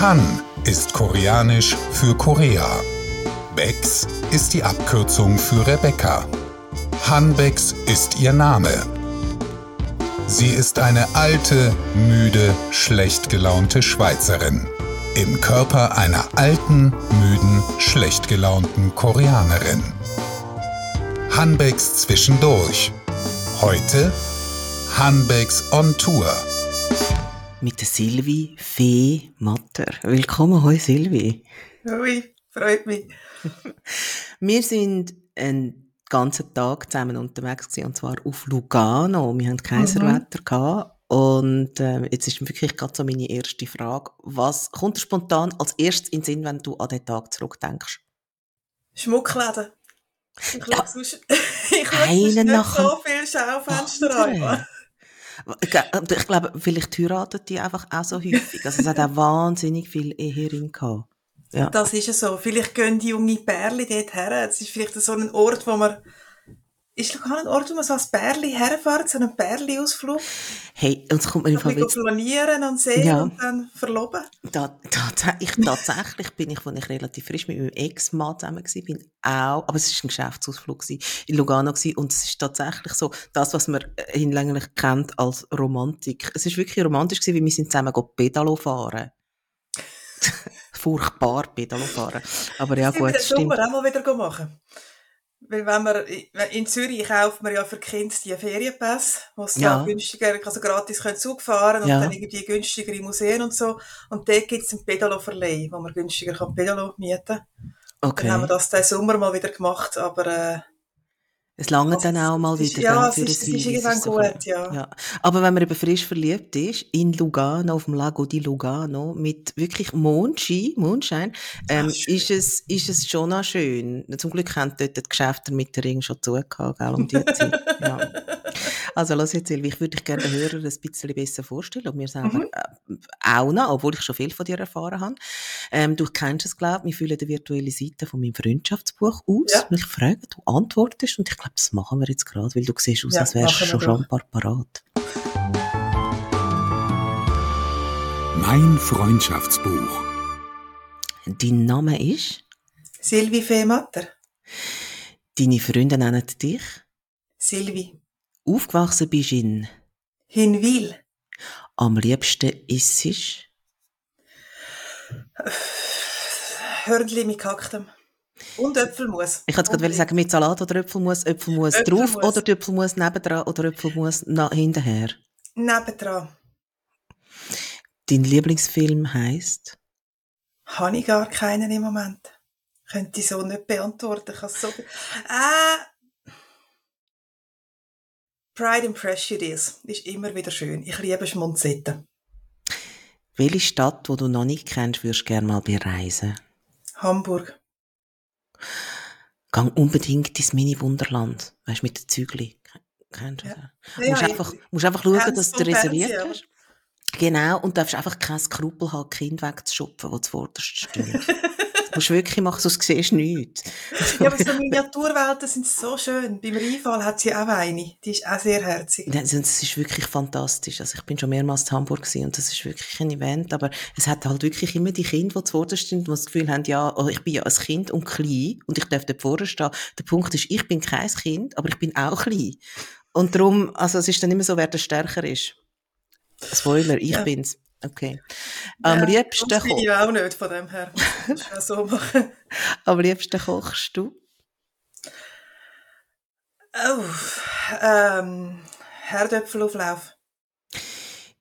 Han ist koreanisch für Korea. Bex ist die Abkürzung für Rebecca. Hanbex ist ihr Name. Sie ist eine alte, müde, schlecht gelaunte Schweizerin. Im Körper einer alten, müden, schlecht gelaunten Koreanerin. Hanbex zwischendurch. Heute Hanbex on Tour. Mit der Silvi Fee Matter. Willkommen, hoi Silvi. Hoi, freut mich. Wir sind einen ganzen Tag zusammen unterwegs gewesen, und zwar auf Lugano. Wir hatten Kaiserwetter mhm. Und äh, jetzt ist wirklich gerade so meine erste Frage. Was kommt dir spontan als erstes in den Sinn, wenn du an den Tag zurückdenkst? Schmuckläden. Ich Ja. schaue sonst, ich schaue sonst nicht nach so viele Schaufenster an. Ich ich glaube, vielleicht heiraten die einfach auch so häufig. Also es hat auch wahnsinnig viel Ehering gehabt. Ja. Das ist ja so. Vielleicht gehen die junge Pärchen dort her. Es ist vielleicht so ein Ort, wo man... Ist Lugano ein Ort, wo man so als Pärchen herfährt, so einen Pärchen-Ausflug? Hey, und es kommt mir im Ein Fall bisschen jetzt planieren und sehen Ja. und dann verloben. Da, tats ich, tatsächlich bin ich, als ich relativ frisch mit meinem Ex-Mann zusammen war, bin auch, aber es war ein Geschäftsausflug gewesen, in Lugano gewesen, und es ist tatsächlich so, das, was man äh, hinlänglich kennt als Romantik. Es ist wirklich romantisch gewesen, weil wir sind zusammen Pedalo fahren. Furchtbar Pedalo fahren. Aber ja, Das wir gut, stimmt. Sommer auch mal wieder machen. Weil wenn man, in Zürich kauft man ja für Kinder die Ferienpässe, wo sie Ja. günstiger, also gratis können Zug fahren und Ja. dann irgendwie günstigere Museen und so. Und dort gibt es einen Pedalo-Verleih, wo man günstiger kann Pedalo mieten kann. Dann haben wir Okay. das diesen Sommer mal wieder gemacht, aber äh, Es lange dann auch mal wieder ja, gell, es für ist- es ist irgendwann so gut, ja. ja. Aber wenn man eben frisch verliebt ist, in Lugano, auf dem Lago di Lugano, mit wirklich Mondschein, Mondschein, ähm, Ach, schön. ist, es, ist es schon noch schön. Zum Glück haben dort die Geschäfte mit der Ring schon zugehört, gell, um die Zeit. ja. Also, lass jetzt, Silvi, ich würde dich gerne den Hörern ein bisschen besser vorstellen und mir selber Mhm. äh, auch noch, obwohl ich schon viel von dir erfahren habe. Ähm, du kennst es, glaube ich, wir füllen die virtuelle Seite von meinem Freundschaftsbuch aus. Ja. Und ich frage, du antwortest und ich glaube, das machen wir jetzt gerade, weil du siehst aus, Ja, als wärst du schon doch. schon parat. Mein Freundschaftsbuch. Dein Name ist? Silvi Fehmatter. Deine Freunde nennen dich? Silvi. Aufgewachsen bist in? Hinwil. Am liebsten isst? Hörnli mit gehacktem. Und Äpfelmus. Ich wollte gerade sagen, mit Salat oder Äpfelmus, Äpfelmus drauf oder Äpfelmus nebendran oder Äpfelmus nach hinterher. Nebendran. Dein Lieblingsfilm heisst? Habe ich gar keinen im Moment. Könnte ich so nicht beantworten. Ich so... Äh, Pride and Prejudice ist immer wieder schön. Ich liebe Schmunzetten. Welche Stadt, die du noch nicht kennst, würdest du gerne mal bereisen? Hamburg. Gang unbedingt ins Mini-Wunderland. Weißt du, mit den Zügli. Kennst du das? Ja, musst, ich- einfach, musst einfach schauen, dass du reserviert Fernsehen, hast. Genau, und darfst einfach kein Skrupel haben, Kind wegzuschupfen, die zuvorderst stehen. musst du wirklich machen, sonst siehst du nichts. Ja, aber so Miniaturwelten sind so schön. Beim Rheinfall hat sie auch eine. Die ist auch sehr herzig. Es ist wirklich fantastisch. Also ich bin schon mehrmals in Hamburg gewesen und das ist wirklich ein Event, aber es hat halt wirklich immer die Kinder, die zuvorderst stehen, die das Gefühl haben, ja, oh, ich bin ja ein Kind und klein und ich darf dort vorne stehen. Der Punkt ist, ich bin kein Kind, aber ich bin auch klein. Und darum, also es ist dann immer so, wer der stärker ist. Spoiler, ich Ja. bin's. Okay. Am Ja, liebsten sonst bin ko ich auch nicht von dem her. Das so machen. am liebsten kochst du. Oh, ähm, Herdöpfelauflauf.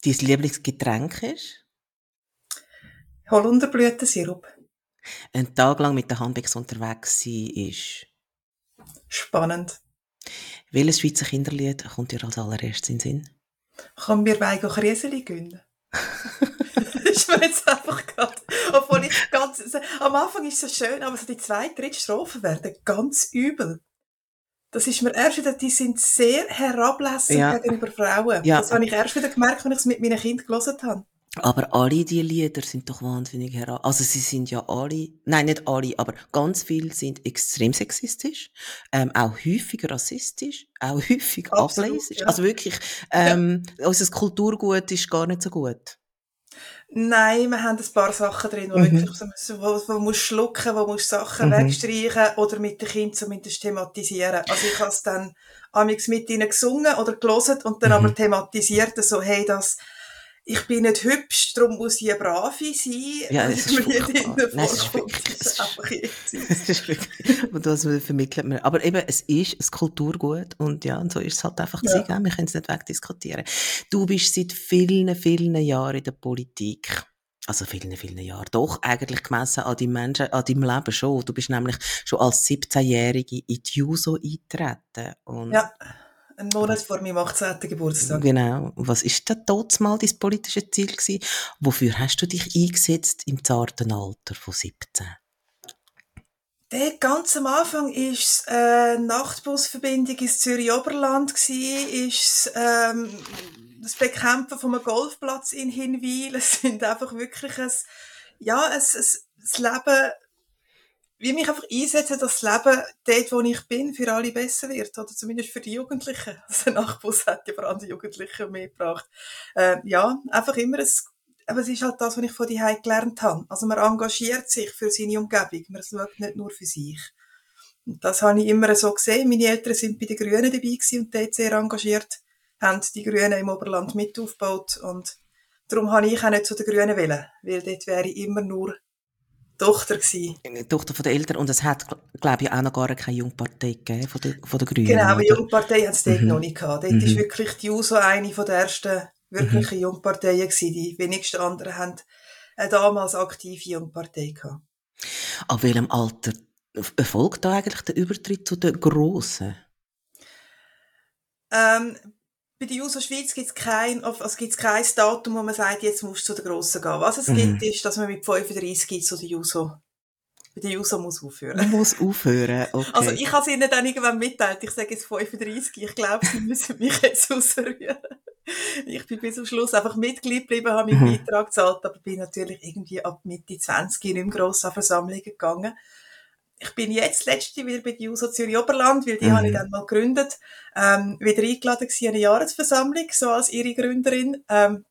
Dein Lieblingsgetränk ist? Holunderblütensirup. Einen Tag lang mit der Handbex unterwegs sein ist. Spannend. Welches Schweizer Kinderlied kommt dir als allererstes in den Sinn? Kann mir Weigo Krieseli gönnen? Ist mir jetzt einfach gerade, obwohl ich ganz, am Anfang ist es so schön, aber so die zweite, dritte Strophe werden ganz übel. Das ist mir erst wieder, die sind sehr herablassend Ja. gegenüber Frauen. Ja. Das habe ich erst wieder gemerkt, wenn ich es mit meinen Kindern gelesen habe. Aber alle die Lieder sind doch wahnsinnig hera. Also sie sind ja alle, nein, nicht alle, aber ganz viele sind extrem sexistisch, ähm, auch häufig rassistisch, auch häufig ableisisch. ja. Also wirklich, ähm, unser Kulturgut ist gar nicht so gut. Nein, wir haben ein paar Sachen drin, wo, mhm. wirklich, so, wo, wo musst schlucken, wo musst Sachen mhm. wegstreichen oder mit den Kindern zumindest thematisieren. Also ich habe es dann amigs mit ihnen gesungen oder gelesen und dann mhm. aber thematisiert, so, hey, das, ich bin nicht hübsch, darum muss ich eine Brave sein. Ja, das ist wirklich, Nein, das ist wirklich, das ist einfach das ist wirklich, und das vermittelt man. Aber eben, es ist ein Kulturgut und ja, und so ist es halt einfach ja. gewesen, wir können es nicht wegdiskutieren. Du bist seit vielen, vielen Jahren in der Politik. Also vielen, vielen Jahren. Doch, eigentlich gemessen an deinem Menschen, an deinem Leben schon. Du bist nämlich schon als 17-Jährige in die JUSO eingetreten. Und ja ein Monat vor meinem 18. Geburtstag. Genau. Was ist denn dort mal dein politisches Ziel gewesen? Wofür hast du dich eingesetzt im zarten Alter von 17? Der ganz am Anfang ist eine Nachtbusverbindung ins Zürich Oberland gsi, ist ähm, das Bekämpfen von einem Golfplatz in Hinwil. Es sind einfach wirklich ein, ja, ein, ein, das Leben wie mich einfach einsetzen, dass das Leben dort, wo ich bin, für alle besser wird. Oder zumindest für die Jugendlichen. Also der Nachbus hat ja vor allem die Jugendlichen mitgebracht. Äh, ja, einfach immer ein, aber es ist halt das, was ich von die gelernt habe. Also man engagiert sich für seine Umgebung. Man schaut nicht nur für sich. Und das habe ich immer so gesehen. Meine Eltern sind bei den Grünen dabei gewesen und dort sehr engagiert, haben die Grünen im Oberland mit aufgebaut und darum habe ich auch nicht zu den Grünen wählen, weil dort wäre ich immer nur Tochter gewesen. Tochter von den Eltern. Und es hat, glaube ich, auch noch gar keine Jungpartei gegeben von der, von der Grünen. Genau, aber Jungpartei hat es dort mhm. noch nicht gehabt. Dort mhm. ist wirklich die USO eine von der ersten wirklichen mhm. Jungparteien gewesen. Die wenigsten anderen haben eine damals aktive Jungpartei gehabt. Ab welchem Alter erfolgt da eigentlich der Übertritt zu den Grossen? Ähm, bei der Juso Schweiz gibt es kein, also gibt's kein Datum, wo man sagt, jetzt musst du zu der Grossen gehen. Was es mhm. gibt, ist, dass man mit 35 zu der Juso bei der Juso muss aufhören. Man muss aufhören, okay. Also ich habe es ihnen dann irgendwann mitteilt, ich sage jetzt 35, ich glaube, sie müssen mich jetzt ausrühren. Ich bin bis zum Schluss einfach Mitglied geblieben, habe meinen mhm. Beitrag gezahlt, aber bin natürlich irgendwie ab Mitte 20 nicht mehr gross an Versammlungen gegangen ich bin jetzt letzte wieder bei der JUSO Zürich Oberland, weil die mhm. habe ich dann mal gegründet, ähm, wieder eingeladen gewesen, eine Jahresversammlung, so als ihre Gründerin. Ähm,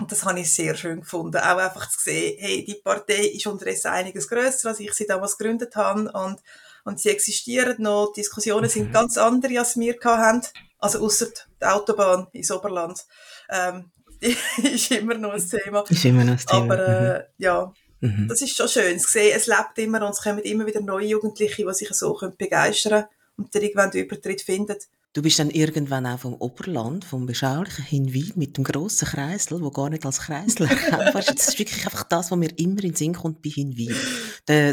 und das habe ich sehr schön gefunden. Auch einfach zu sehen, hey, die Partei ist unterdessen einiges grösser, als ich sie damals gegründet habe. Und, und sie existieren noch. Die Diskussionen mhm. sind ganz andere, als wir haben. Also, außer die Autobahn ins Oberland. Ähm, die ist immer noch ein Thema. Ist immer noch ein Thema. Aber, äh, ja, Mhm. Das ist schon schön zu sehen. Es lebt immer und es kommen immer wieder neue Jugendliche, die sich so begeistern können und dann irgendwann den Übertritt finden. Du bist dann irgendwann auch vom Oberland, vom beschaulichen Hinwein mit dem grossen Kreisel, wo gar nicht als Kreisel erkennbar Das ist wirklich einfach das, was mir immer in den Sinn kommt bei Hinwein.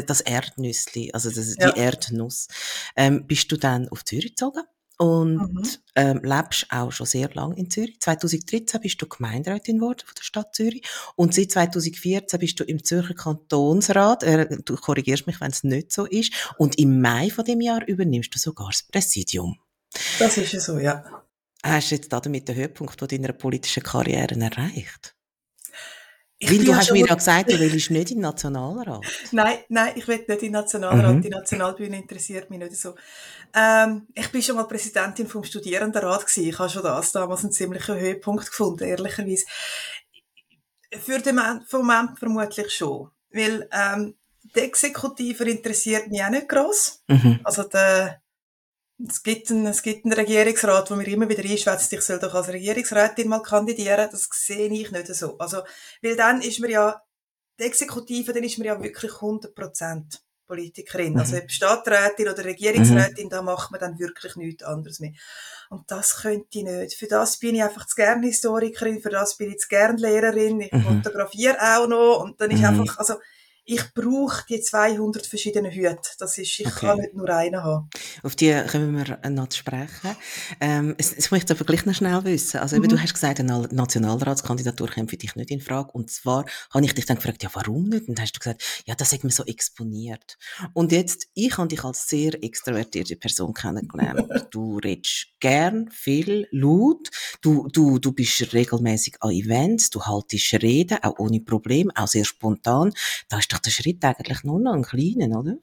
Das Erdnüssli, also das, ja. die Erdnuss. Ähm, bist du dann auf Zürich gezogen? Und mhm. ähm, lebst auch schon sehr lange in Zürich. 2013 bist du Gemeinderätin geworden von der Stadt Zürich und seit 2014 bist du im Zürcher Kantonsrat. Äh, du korrigierst mich, wenn es nicht so ist. Und im Mai von dem Jahr übernimmst du sogar das Präsidium. Das ist ja so, ja. Hast du jetzt damit den Höhepunkt von deiner politischen Karriere erreicht? Ich Weil du hast mir ja gesagt, du willst nicht in den Nationalrat. nein, nein, ich will nicht in den Nationalrat. Mhm. Die Nationalbühne interessiert mich nicht so. Ähm, ich bin schon mal Präsidentin vom Studierendenrat gewesen. Ich habe schon das damals einen ziemlichen Höhepunkt gefunden, ehrlicherweise. Für den Moment vermutlich schon. Weil, ähm, die Exekutive interessiert mich auch nicht gross. Mhm. Also, der, es gibt, einen, es gibt einen Regierungsrat, wo mir immer wieder einschwätzt, ich soll doch als Regierungsrätin mal kandidieren. Das sehe ich nicht so. Also, weil dann ist mir ja, die Exekutive, dann ist mir ja wirklich 100 Prozent. Politikerin. Also mhm. Also ob Stadträtin oder Regierungsrätin, mhm. da macht man dann wirklich nichts anderes mehr. Und das könnte ich nicht. Für das bin ich einfach zu gern Historikerin, für das bin ich zu gern Lehrerin, ich mhm. fotografiere auch noch und dann ist mhm. einfach, also ich brauche die 200 verschiedenen Hüte. Das ist, ich okay. kann nicht nur einen haben. Auf die können wir noch zu sprechen. Ähm, es, es möchte aber gleich noch schnell wissen. Also, mhm. du hast gesagt, eine Nationalratskandidatur kommt für dich nicht in Frage. Und zwar habe ich dich dann gefragt, ja, warum nicht? Und dann hast du gesagt, ja, das hat mir so exponiert. Und jetzt, ich habe dich als sehr extrovertierte Person kennengelernt. du redest gern, viel, laut. Du, du, du bist regelmäßig an Events. Du haltest Reden, auch ohne Problem, auch sehr spontan. Da ist doch der Schritt eigentlich nur noch ein kleiner, oder?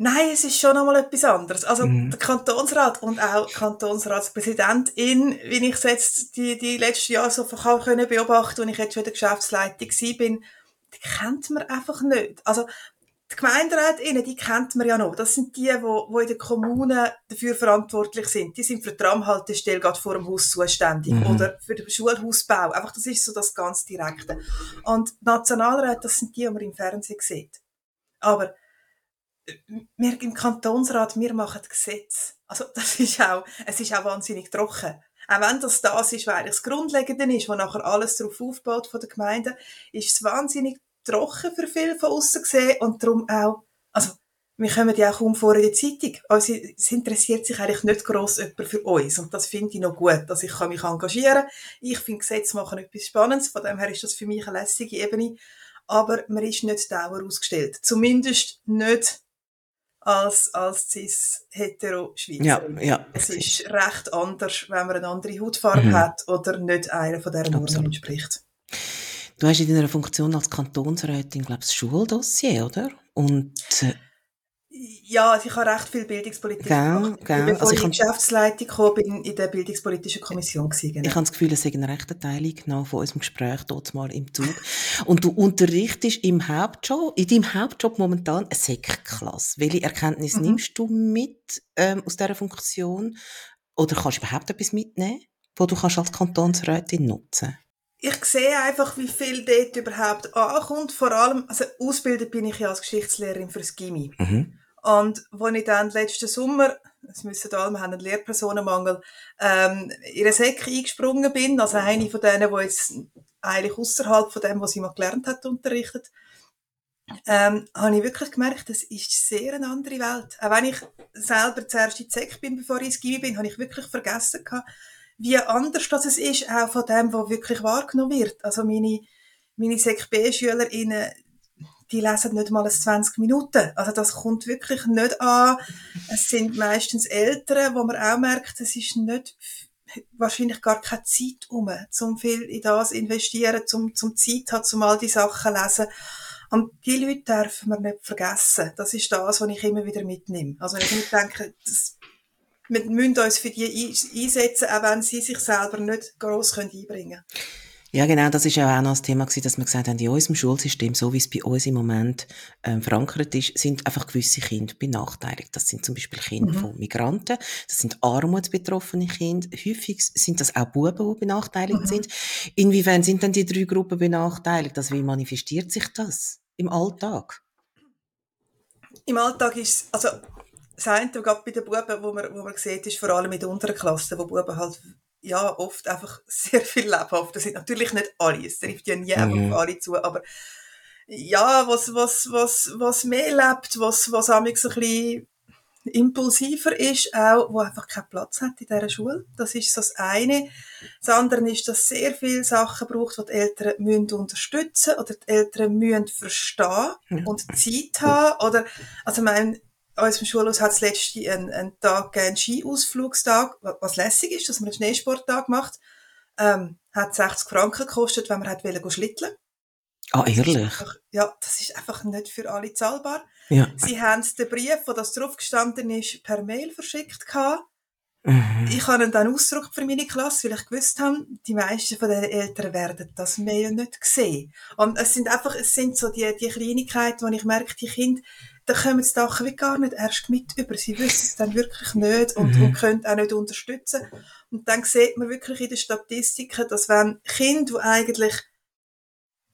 Nein, es ist schon einmal etwas anderes. Also mhm. der Kantonsrat und auch Kantonsratspräsidentin, wie ich es jetzt die, die letzten Jahre so können beobachten, und ich jetzt schon in der Geschäftsleitung bin, die kennt man einfach nicht. Also die Gemeinderätinnen, die kennt man ja noch. Das sind die, die, in den Kommunen dafür verantwortlich sind. Die sind für die Tramhaltestelle gerade vor dem Haus zuständig mhm. oder für den Schulhausbau. Einfach, das ist so das ganz Direkte. Und die Nationalräte, das sind die, die man im Fernsehen sieht. Aber äh, wir im Kantonsrat, wir machen Gesetze. Also das ist auch, es ist auch wahnsinnig trocken. Auch wenn das das ist, was eigentlich das Grundlegende ist, wo nachher alles darauf aufbaut von der Gemeinde, ist es wahnsinnig trocken für viele von außen gesehen und darum auch, also, wir kommen ja auch kaum vor in der Zeitung. Also, es interessiert sich eigentlich nicht gross jemand für uns. Und das finde ich noch gut, dass ich mich engagieren kann. Ich finde Gesetze machen etwas Spannendes. Von dem her ist das für mich eine lässige Ebene. Aber man ist nicht Dauer ausgestellt. Zumindest nicht als, als cis-hetero-Schweizerin. Ja, ja. Es ist recht anders, wenn man eine andere Hautfarbe mhm. hat oder nicht einer von dieser Normen entspricht. Du hast in deiner Funktion als Kantonsrätin, glaube ich, das Schuldossier, oder? Und, äh, ja, also ich habe recht viel Bildungspolitik gell, gemacht. Gell. Bevor also ich in die Geschäftsleitung kam, bin in der bildungspolitischen Kommission gewesen. Genau. Ich habe das Gefühl, es sei ein rechter Teil genommen von unserem Gespräch dort mal im Zug. Und du unterrichtest im Hauptjob, in deinem Hauptjob momentan eine Sekklasse. Welche Erkenntnis mhm. nimmst du mit ähm, aus dieser Funktion? Oder kannst du überhaupt etwas mitnehmen, wo du kannst als Kantonsrätin nutzen kannst? Ich sehe einfach, wie viel dort überhaupt ankommt. Vor allem, also ausgebildet bin ich ja als Geschichtslehrerin fürs Gimmi. Mhm. Und als ich dann letzten Sommer, es müssen alle, wir haben einen Lehrpersonenmangel, ähm, in eine Säcke eingesprungen bin, also eine von denen, die jetzt eigentlich außerhalb von dem, was sie mal gelernt hat, unterrichtet, ähm, habe ich wirklich gemerkt, das ist sehr eine andere Welt. Auch wenn ich selber zuerst in die Säcke bin, bevor ich ins Gimmi bin, habe ich wirklich vergessen gehabt, wie anders das ist, auch von dem, was wirklich wahrgenommen wird. Also meine, meine Sek B-SchülerInnen, die lesen nicht mal 20 Minuten. Also das kommt wirklich nicht an. Es sind meistens Eltern, wo man auch merkt, es ist nicht wahrscheinlich gar keine Zeit um, zum viel in das investieren, zum, zum Zeit haben, zum all die Sachen lesen. Und die Leute dürfen wir nicht vergessen. Das ist das, was ich immer wieder mitnehme. Also ich denke, das wir müssen uns für die einsetzen, auch wenn sie sich selber nicht gross einbringen können. Ja, genau, das ist ja auch noch das Thema gewesen, dass wir gesagt haben, in unserem Schulsystem, so wie es bei uns im Moment ähm, verankert ist, sind einfach gewisse Kinder benachteiligt. Das sind zum Beispiel Kinder mhm. von Migranten, das sind armutsbetroffene Kinder, häufig sind das auch Buben, die benachteiligt mhm. sind. Inwiefern sind denn die drei Gruppen benachteiligt? Also wie manifestiert sich das im Alltag? Im Alltag ist also das eine, gerade bei den Buben, wo man, wo man sieht, ist vor allem in der unteren Klasse, wo Buben halt ja, oft einfach sehr viel lebhafter sind. Natürlich nicht alle, es trifft ja nie mhm. auf alle zu, aber ja, was, was, was, was mehr lebt, was, was ein bisschen impulsiver ist, auch, wo einfach keinen Platz hat in dieser Schule. Das ist so das eine. Das andere ist, dass es sehr viele Sachen braucht, die die Eltern müssen unterstützen oder die Eltern müssen verstehen mhm. und Zeit haben. Oder, also, mein, unserem Schulhaus hat es letzte einen, einen Tag einen Skiausflugstag, was lässig ist, dass man einen Schneesporttag macht. Ähm, hat 60 Franken gekostet, wenn man hat wollen schlitteln. Ah, ehrlich? Einfach, ja, das ist einfach nicht für alle zahlbar. Ja. Sie haben den Brief, wo das draufgestanden ist, per Mail verschickt gehabt. Mhm. Ich habe dann ausgedruckt für meine Klasse, weil ich gewusst habe, die meisten von den Eltern werden das Mail nicht sehen. Und es sind einfach, es sind so die, die Kleinigkeiten, wo ich merke, die Kinder, da kommen sie wie gar nicht erst mit über. Sie wissen es dann wirklich nicht und, mhm. und können auch nicht unterstützen. Und dann sieht man wirklich in den Statistiken, dass wenn Kinder, die eigentlich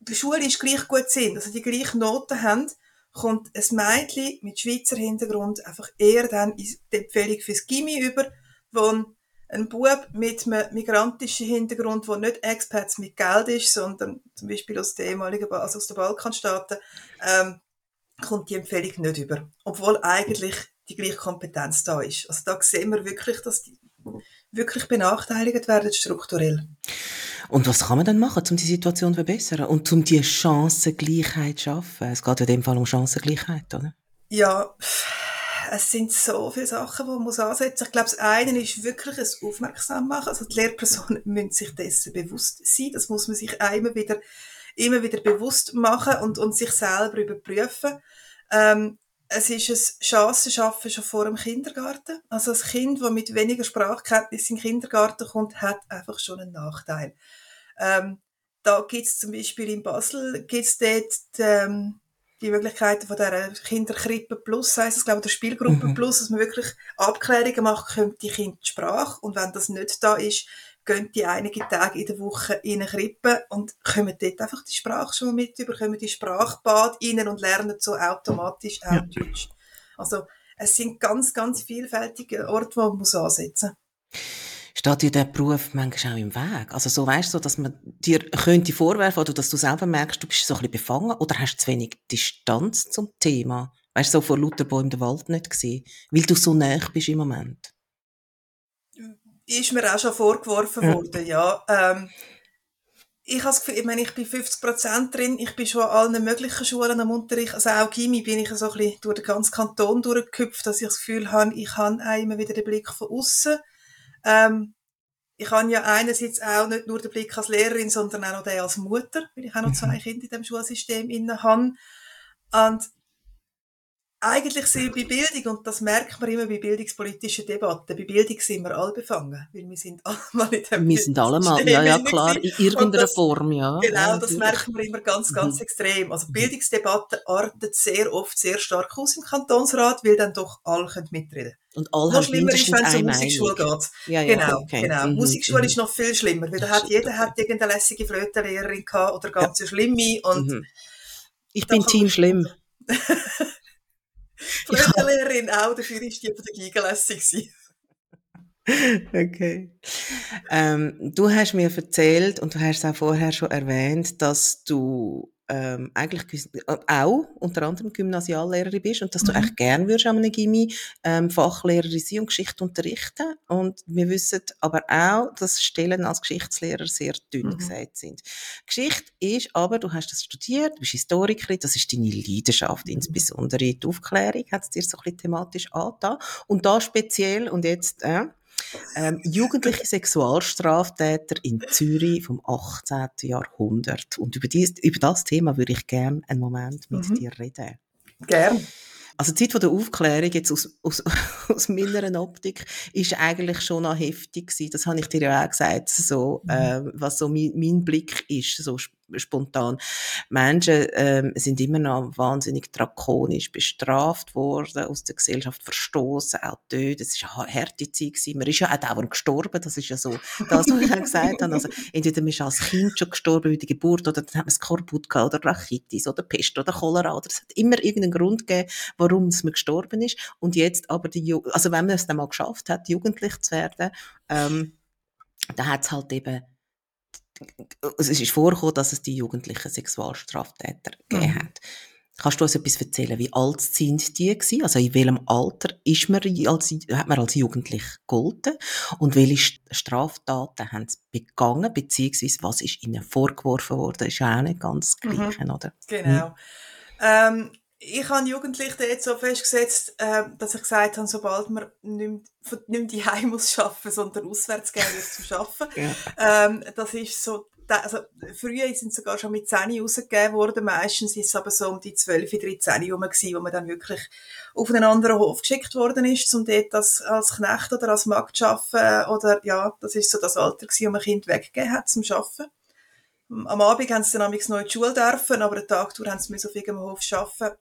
die Schule ist gleich gut sind, also die gleichen Noten haben, kommt ein Mädchen mit Schweizer Hintergrund einfach eher dann in die Empfehlung fürs Gimmi über, wo ein Bub mit einem migrantischen Hintergrund, der nicht Expats mit Geld ist, sondern zum Beispiel aus den ehemaligen, also aus den Balkanstaaten, ähm, kommt die Empfehlung nicht über. Obwohl eigentlich die gleiche Kompetenz da ist. Also da sehen wir wirklich, dass die wirklich benachteiligt werden strukturell. Und was kann man dann machen, um die Situation zu verbessern und um die Chancengleichheit zu schaffen? Es geht in dem Fall um Chancengleichheit, oder? Ja, es sind so viele Sachen, die man muss ansetzen. Ich glaube, das eine ist wirklich ein Aufmerksam machen. Also die Lehrpersonen müssen sich dessen bewusst sein. Das muss man sich immer wieder immer wieder bewusst machen und, und sich selber überprüfen. Ähm, es ist ein Chancenschaffen schon vor dem Kindergarten. Also ein Kind, das mit weniger Sprachkenntnis in den Kindergarten kommt, hat einfach schon einen Nachteil. Ähm, da gibt es zum Beispiel in Basel gibt's dort ähm, die Möglichkeiten von der Kinderkrippe Plus, heisst es, glaube ich, der Spielgruppe mhm. Plus, dass man wirklich Abklärungen macht, kommt die Kind die Sprache und wenn das nicht da ist, gehen die einige Tage in der Woche in eine Krippe und kommen dort einfach die Sprache schon mit über, kommen die Sprachbad rein und lernen so automatisch auch ja. Deutsch. Also es sind ganz, ganz vielfältige Orte, wo man muss ansetzen muss. Steht dir der Beruf manchmal auch im Weg? Also so weißt du, dass man dir könnte vorwerfen oder dass du selber merkst, du bist so ein bisschen befangen oder hast du zu wenig Distanz zum Thema? Weißt du, so vor lauter Bäumen der Wald nicht gesehen, weil du so nah bist im Moment ist mir auch schon vorgeworfen ja. worden, ja. Ähm, ich habe das Gefühl, ich meine, ich bin 50 Prozent drin, ich bin schon an allen möglichen Schulen am Unterricht, also auch Gimmi bin ich so ein bisschen durch den ganzen Kanton durchgehüpft, dass ich das Gefühl habe, ich habe immer wieder den Blick von außen. Ähm, ich habe ja einerseits auch nicht nur den Blick als Lehrerin, sondern auch noch den als Mutter, weil ich auch noch mhm. zwei Kinder in diesem Schulsystem inne habe. Und eigentlich sind wir bei Bildung, und das merkt man immer bei bildungspolitischen Debatten, bei Bildung sind wir alle befangen, weil wir sind alle mal in dem Wir sind alle mal, ja, ja, klar, in irgendeiner das, Form, ja. Genau, ja, das merkt man immer ganz, ganz mhm. extrem. Also Bildungsdebatten artet sehr oft sehr stark aus im Kantonsrat, weil dann doch alle können mitreden und alle noch schlimmer ist, wenn es um Musikschule geht. Ja, ja, genau, okay. genau. Mhm, Musikschule mhm. ist noch viel schlimmer, weil da hat, jeder hat irgendeine lässige Flötenlehrerin gehabt oder ganz ja. schlimme und mhm. Ich bin Team schlimm. Flötenlehrerin auch, dafür ist die von der Giga lässig Okay. Ähm, du hast mir erzählt und du hast es auch vorher schon erwähnt, dass du ähm, eigentlich äh, auch unter anderem Gymnasiallehrerin bist und dass du mhm. echt gern würdest an einem Gimmi ähm, Fachlehrerin sein und Geschichte unterrichten. Und wir wissen aber auch, dass Stellen als Geschichtslehrer sehr dünn mhm. gesagt sind. Geschichte ist aber, du hast das studiert, du bist Historikerin, das ist deine Leidenschaft, mhm. insbesondere die Aufklärung hat es dir so ein bisschen thematisch angetan. Und da speziell, und jetzt, äh, ähm, jugendliche Sexualstraftäter in Zürich vom 18. Jahrhundert. Und über, dies, über das Thema würde ich gerne einen Moment mit mhm. dir reden. Gern. Also die Zeit der Aufklärung jetzt aus, aus, aus meiner Optik ist eigentlich schon noch heftig gewesen. Das habe ich dir ja auch gesagt, so, mhm. äh, was so mein, mein Blick ist, so spontan. Menschen ähm, sind immer noch wahnsinnig drakonisch bestraft worden, aus der Gesellschaft verstoßen, auch tot. Es war eine harte Zeit. Man ist ja auch dauernd gestorben. Das ist ja so das, was ich gesagt habe. Also, entweder man ist als Kind schon gestorben bei der Geburt oder dann hat man Skorbut gehabt oder Rachitis oder Pest oder Cholera. Oder es hat immer irgendeinen Grund gegeben, warum man gestorben ist. Und jetzt aber die, Ju also wenn man es dann mal geschafft hat, jugendlich zu werden, ähm, dann hat es halt eben es ist vorgekommen, dass es die jugendlichen Sexualstraftäter gegeben mhm. hat. Kannst du uns etwas erzählen, wie alt sind die gewesen? Also in welchem Alter ist man als, hat man als Jugendlich gegolten? Und welche Straftaten haben sie begangen? Beziehungsweise was ist ihnen vorgeworfen worden? Ist ja auch nicht ganz das mhm. Gleiche, mhm. oder? Genau. Mhm. Ähm, ich habe Jugendliche jetzt so festgesetzt, äh, dass ich gesagt habe, sobald man nicht, nicht die Heim muss arbeiten, sondern auswärts gehen wird zum Arbeiten. Ja. Ähm, das ist so, also früher sind sie sogar schon mit 10 rausgegeben worden, meistens ist es aber so um die 12, 13 herum gewesen, wo man dann wirklich auf einen anderen Hof geschickt worden ist, um dort als, als Knecht oder als Magd zu arbeiten, oder ja, das ist so das Alter gewesen, wo man Kind weggegeben hat zum Arbeiten. Am Abend haben sie dann neu in die Schule dürfen, aber den Tag durch haben sie auf irgendeinem Hof arbeiten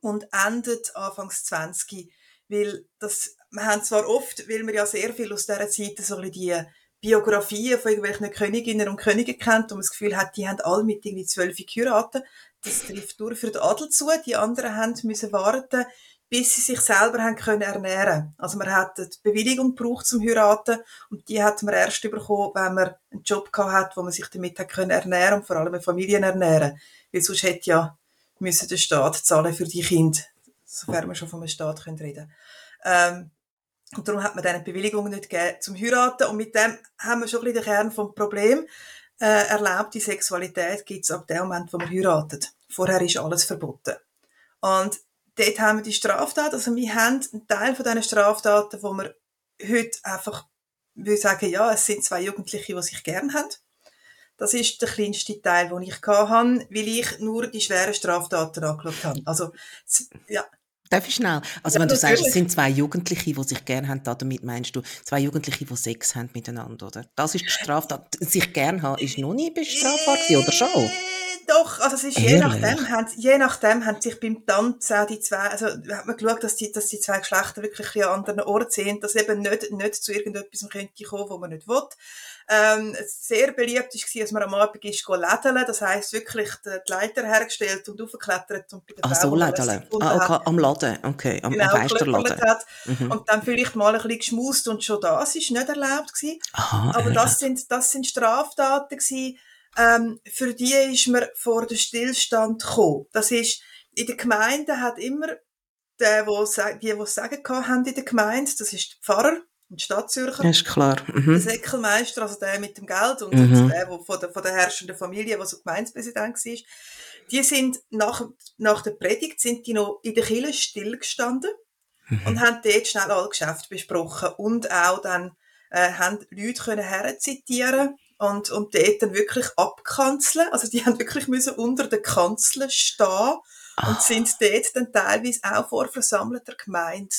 und endet anfangs 20. Weil das, wir haben zwar oft, weil wir ja sehr viel aus dieser Zeit so ein die Biografien von irgendwelchen Königinnen und Königen kennt und man das Gefühl hat, die haben alle mit irgendwie zwölf geheiratet. Das trifft nur für den Adel zu. Die anderen haben müssen warten, bis sie sich selber haben können ernähren. Also man hat die Bewilligung gebraucht zum heiraten und die hat man erst bekommen, wenn man einen Job gehabt hat, wo man sich damit hat können ernähren und vor allem Familien ernähren. Weil sonst hätte ja müssen der Staat zahlen für die Kinder, sofern wir schon vom Staat reden können. Ähm, und darum hat man diese Bewilligung nicht gegeben zum Heiraten. Und mit dem haben wir schon ein bisschen den Kern vom Problem. Äh, erlaubte Sexualität gibt es ab dem Moment, wo man heiratet. Vorher ist alles verboten. Und dort haben wir die Straftat. Also wir haben einen Teil von diesen Straftaten, wo wir heute einfach will sagen, ja, es sind zwei Jugendliche, die sich gern haben. Das ist der kleinste Teil, den ich hatte, weil ich nur die schweren Straftaten angeschaut habe. Also, ja. Darf ich schnell? Also ja, wenn du sagst, es sind zwei Jugendliche, die sich gern haben, damit meinst du zwei Jugendliche, die Sex haben miteinander, oder? Das ist die Straftat. Sich gern haben ist noch nie bestrafbar oder schon? Äh, doch, also es ist je nachdem, haben, je nachdem haben sich beim Tanzen auch die zwei, also hat man geschaut, dass die, dass die zwei Geschlechter wirklich an anderen Orten sind, dass eben nicht, nicht zu irgendetwas könnte kommen, wo man nicht will. Ähm, sehr beliebt war, dass man am Abend ist lädeln, das heisst wirklich die Leiter hergestellt und aufgeklettert und bei der Ach so, lädeln. Ah, okay, am Laden, okay, am, genau, am Feisterladen. Hat mhm. Und dann vielleicht mal ein bisschen geschmust und schon das ist nicht erlaubt gewesen. Aha, Aber das sind, das sind Straftaten gewesen, ähm, für die ist man vor den Stillstand gekommen. Das ist, in der Gemeinde hat immer der, wo, die, die es sagen haben in der Gemeinde, das ist der Pfarrer, ein Stadtzürcher. Das ist klar. Mhm. Der Säckelmeister, also der mit dem Geld und mhm. der, der von der, von der herrschenden Familie, der so Gemeindepräsident war, die sind nach, nach der Predigt sind die noch in der Kirche stillgestanden mhm. und haben dort schnell alle Geschäfte besprochen und auch dann äh, haben Leute können herzitieren und, und dort dann wirklich abkanzeln. Also die haben wirklich müssen unter der Kanzel stehen und ah. sind dort dann teilweise auch vor versammelter Gemeinde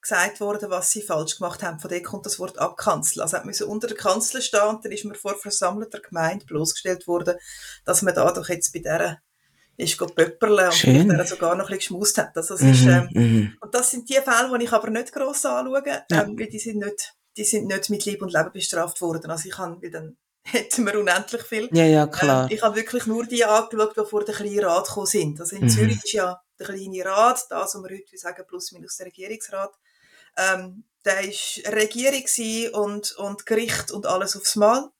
gesagt worden, was sie falsch gemacht haben. Von dort kommt das Wort abkanzeln. Also müssen unter der Kanzel stehen und dann ist man vor versammelter Gemeinde bloßgestellt worden, dass man da doch jetzt bei dieser ist pöpperle und Schön. der sogar noch ein bisschen geschmust hat. Also es mhm, ist, ähm, mhm. Und das sind die Fälle, die ich aber nicht gross anschaue, ja. ähm, weil die sind nicht die sind nicht mit Lieb und Leben bestraft worden. Also ich habe, weil dann hätten wir unendlich viel. Ja, ja, klar. Ähm, ich habe wirklich nur die angeschaut, die vor der kleinen Rat gekommen sind. Also in mhm. Zürich ist ja der kleine Rat, das, was wir heute sagen, plus minus der Regierungsrat, ähm, der ist Regierung und, und Gericht und alles aufs Mal.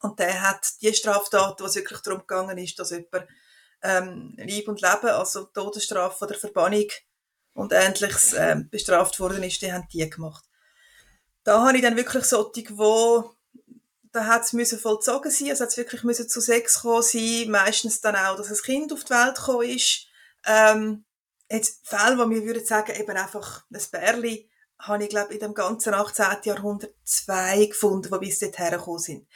Und der hat die Straftat, was wirklich darum gegangen ist, dass jemand ähm, Lieb und Leben, also Todesstrafe oder Verbannung und Ähnliches ähm, bestraft worden ist, die haben die gemacht da habe ich dann wirklich solche, wo da hat es vollzogen sein, also hat es wirklich müssen zu Sex kommen sein, meistens dann auch, dass ein Kind auf die Welt gekommen ist. Ähm, jetzt Fälle, wo wir würden sagen, eben einfach ein Bärli, habe ich glaube in dem ganzen 18. Jahrhundert zwei gefunden, die bis dorthin gekommen sind.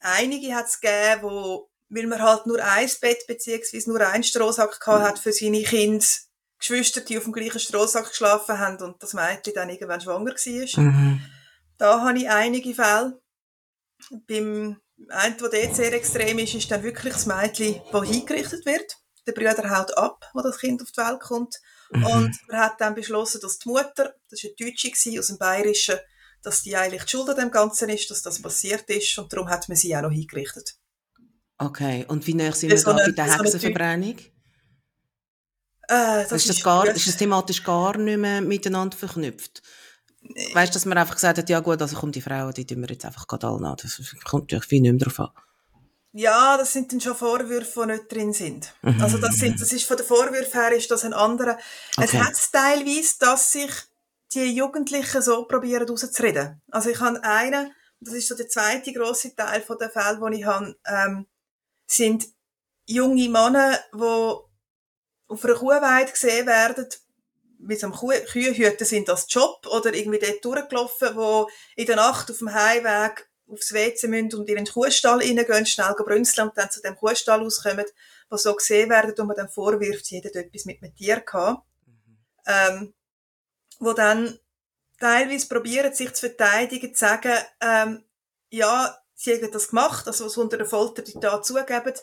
Einige hat es gegeben, wo, weil man halt nur ein Bett beziehungsweise nur einen Strohsack gehabt hat für seine Kinder, Geschwister, die auf dem gleichen Strohsack geschlafen haben und das Mädchen dann irgendwann schwanger war. Mhm. Da habe ich einige Fälle. Beim einen, der dort sehr extrem ist, ist dann wirklich das Mädchen, das hingerichtet wird. Der Bruder haut ab, wo das Kind auf die Welt kommt. Mhm. Und man hat dann beschlossen, dass die Mutter, das war eine Deutsche aus dem Bayerischen, dass die eigentlich die Schuld an dem Ganzen ist, dass das passiert ist. Und darum hat man sie auch noch hingerichtet. Okay, und wie näher sind wir so da bei der Hexenverbrennung? Äh, das ist, das gar, ist das thematisch gar nicht mehr miteinander verknüpft? Weißt du, dass man einfach gesagt hat, ja gut, also kommt die Frauen, die tun wir jetzt einfach gerade alle an. Das kommt natürlich viel nicht mehr drauf an. Ja, das sind dann schon Vorwürfe, die nicht drin sind. Mhm. Also das, sind, das ist von den Vorwürfen her ist das ein anderer. Okay. Es hat teilweise, dass sich die Jugendlichen so probieren rauszureden. Also ich habe einen, das ist so der zweite große Teil von den Fällen, die ich habe, ähm, sind junge Männer, die auf einer Kuhweide gesehen werden, wie so am Kühenhüten sind das Job oder irgendwie dort durchgelaufen, wo in der Nacht auf dem Heimweg aufs WC müssen und in den Kuhstall reingehen, schnell brünzeln und dann zu dem Kuhstall rauskommen, wo so gesehen werden und man dann vorwirft, sie hätten etwas mit einem Tier gehabt. Mhm. Ähm, wo dann teilweise probieren, sich zu verteidigen, zu sagen, ähm, ja, sie haben das gemacht, also was unter der Folter die da zugeben,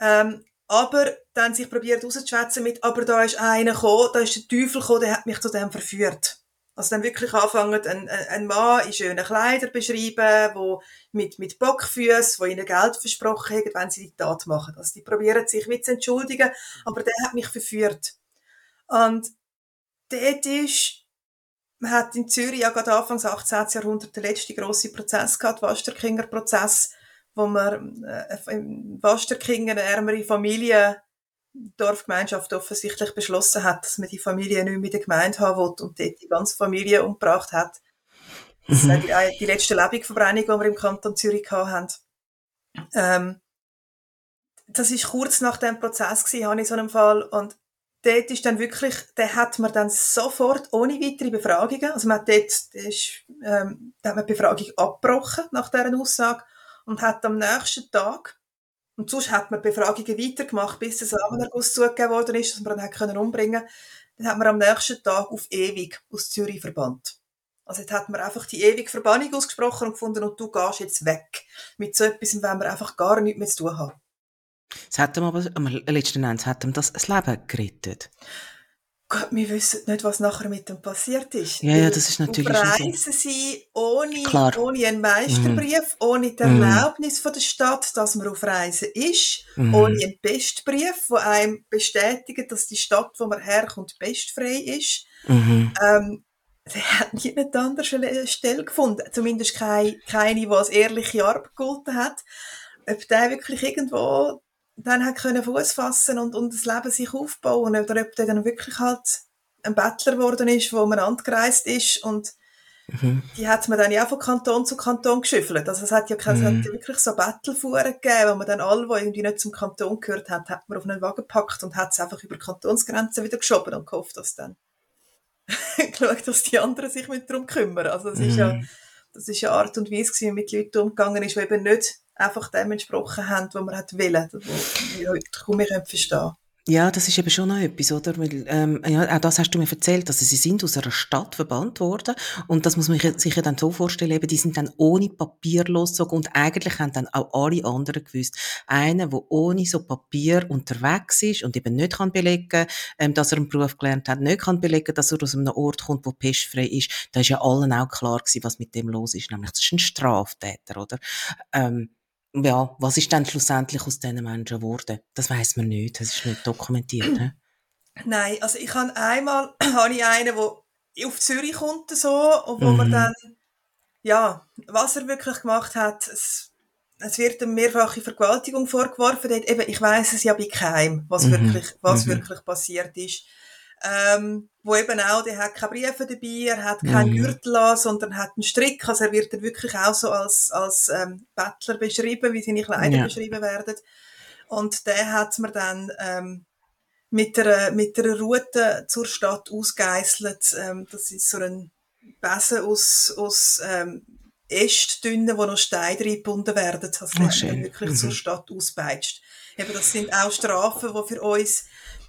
ähm, aber dann sich probiert rauszuschwätzen mit, aber da ist einer gekommen, da ist der Teufel gekommen, der hat mich zu dem verführt. Also dann wirklich anfangen, ein, ein Mann in schönen Kleidern beschreiben, wo mit, mit Bockfüßen, wo ihnen Geld versprochen hat, wenn sie die Tat machen. Also die probieren sich mit zu entschuldigen, aber der hat mich verführt. Und dort ist, man hat in Zürich ja gerade Anfang des 18. Jahrhunderts den letzten grossen Prozess gehabt, Wasterkinger Prozess, wo man äh, in Wasterkingen eine ärmere Familie, Dorfgemeinschaft offensichtlich beschlossen hat, dass man die Familie nicht mehr in der Gemeinde haben will und dort die ganze Familie umgebracht hat. Das mhm. ist die, die letzte Lebensverbrennung, die wir im Kanton Zürich haben. Ähm, das ist kurz nach dem Prozess gewesen, habe ich so einen Fall und dort ist dann wirklich, der hat man dann sofort ohne weitere Befragungen, also man hat dort, ist, ähm, da hat man die Befragung abgebrochen nach dieser Aussage und hat am nächsten Tag, und sonst hat man Befragungen weitergemacht, bis der Samenerguss zugegeben worden ist, dass man hat können umbringen dann hat man am nächsten Tag auf ewig aus Zürich verbannt. Also jetzt hat man einfach die ewige Verbannung ausgesprochen und gefunden, und du gehst jetzt weg. Mit so etwas wenn wir einfach gar nichts mehr zu tun haben. Es hat ihm aber, letzten Endes hat ihm das das Leben gerettet. Gott, wir wissen nicht, was nachher mit ihm passiert ist. Ja, ja, das ist natürlich Auf Reisen sein, ohne, Klar. ohne einen Meisterbrief, ohne die Mhm. Erlaubnis von der Stadt, dass man auf Reisen ist, Mhm. ohne einen Bestbrief, der einem bestätigt, dass die Stadt, wo man herkommt, bestfrei ist. Mhm. Ähm, der hat nie eine andere Stelle gefunden. Zumindest keine, keine, die als ehrliche Arbeit gegolten hat. Ob der wirklich irgendwo dann hat können Fuß fassen und, und das Leben sich aufbauen oder ob der dann wirklich halt ein Bettler geworden ist, wo man angereist ist und Mhm. die hat man dann ja auch von Kanton zu Kanton geschüffelt. Also es hat ja, keine, es Mhm. hat ja wirklich so Bettlerfuhren gegeben, wo man dann alle, die irgendwie nicht zum Kanton gehört haben, hat man auf einen Wagen gepackt und hat es einfach über die Kantonsgrenzen wieder geschoben und gehofft, dass dann geschaut, dass die anderen sich mit darum kümmern. Also das ist ja, Mhm. Das ist ja Art und Weise, wie man mit Leuten umgegangen ist, die eben nicht einfach dem entsprochen haben, was man hat wollen, wo wir heute kaum mehr verstehen. Ja, das ist eben schon noch etwas, oder? Weil, ähm, ja, auch das hast du mir erzählt, dass sie sind aus einer Stadt verbannt worden und das muss man sich ja dann so vorstellen, eben, die sind dann ohne Papier losgezogen und eigentlich haben dann auch alle anderen gewusst, einer, der ohne so Papier unterwegs ist und eben nicht kann belegen, ähm, dass er einen Beruf gelernt hat, nicht kann belegen, dass er aus einem Ort kommt, wo pestfrei ist, da ist ja allen auch klar gewesen, was mit dem los ist, nämlich das ist ein Straftäter, oder? Ähm, ja, was ist dann schlussendlich aus diesen Menschen geworden? Das weiß man nicht, das ist nicht dokumentiert. he? Nein, also ich habe einmal habe ich einen, der auf Zürich kommt so, und wo man Mhm. dann, ja, was er wirklich gemacht hat, es, es wird ihm mehrfache Vergewaltigung vorgeworfen. Dort, eben, ich weiß es ja bei keinem, was Mhm. wirklich, was Mhm. wirklich passiert ist. Ähm, wo eben auch, der hat keine Briefe dabei, er hat keinen Mhm. Gürtel an, sondern hat einen Strick. Also er wird dann wirklich auch so als, als ähm, Bettler beschrieben, wie seine Kleider Ja. beschrieben werden. Und der hat mir dann ähm, mit einer, mit einer Route zur Stadt ausgeisselt. Ähm, das ist so ein Besen aus, aus ähm, Ästdünnen, wo noch Steine reingebunden werden. Also der hat schön. dann wirklich Mhm. zur Stadt auspeitscht. Eben, das sind auch Strafen, die für uns,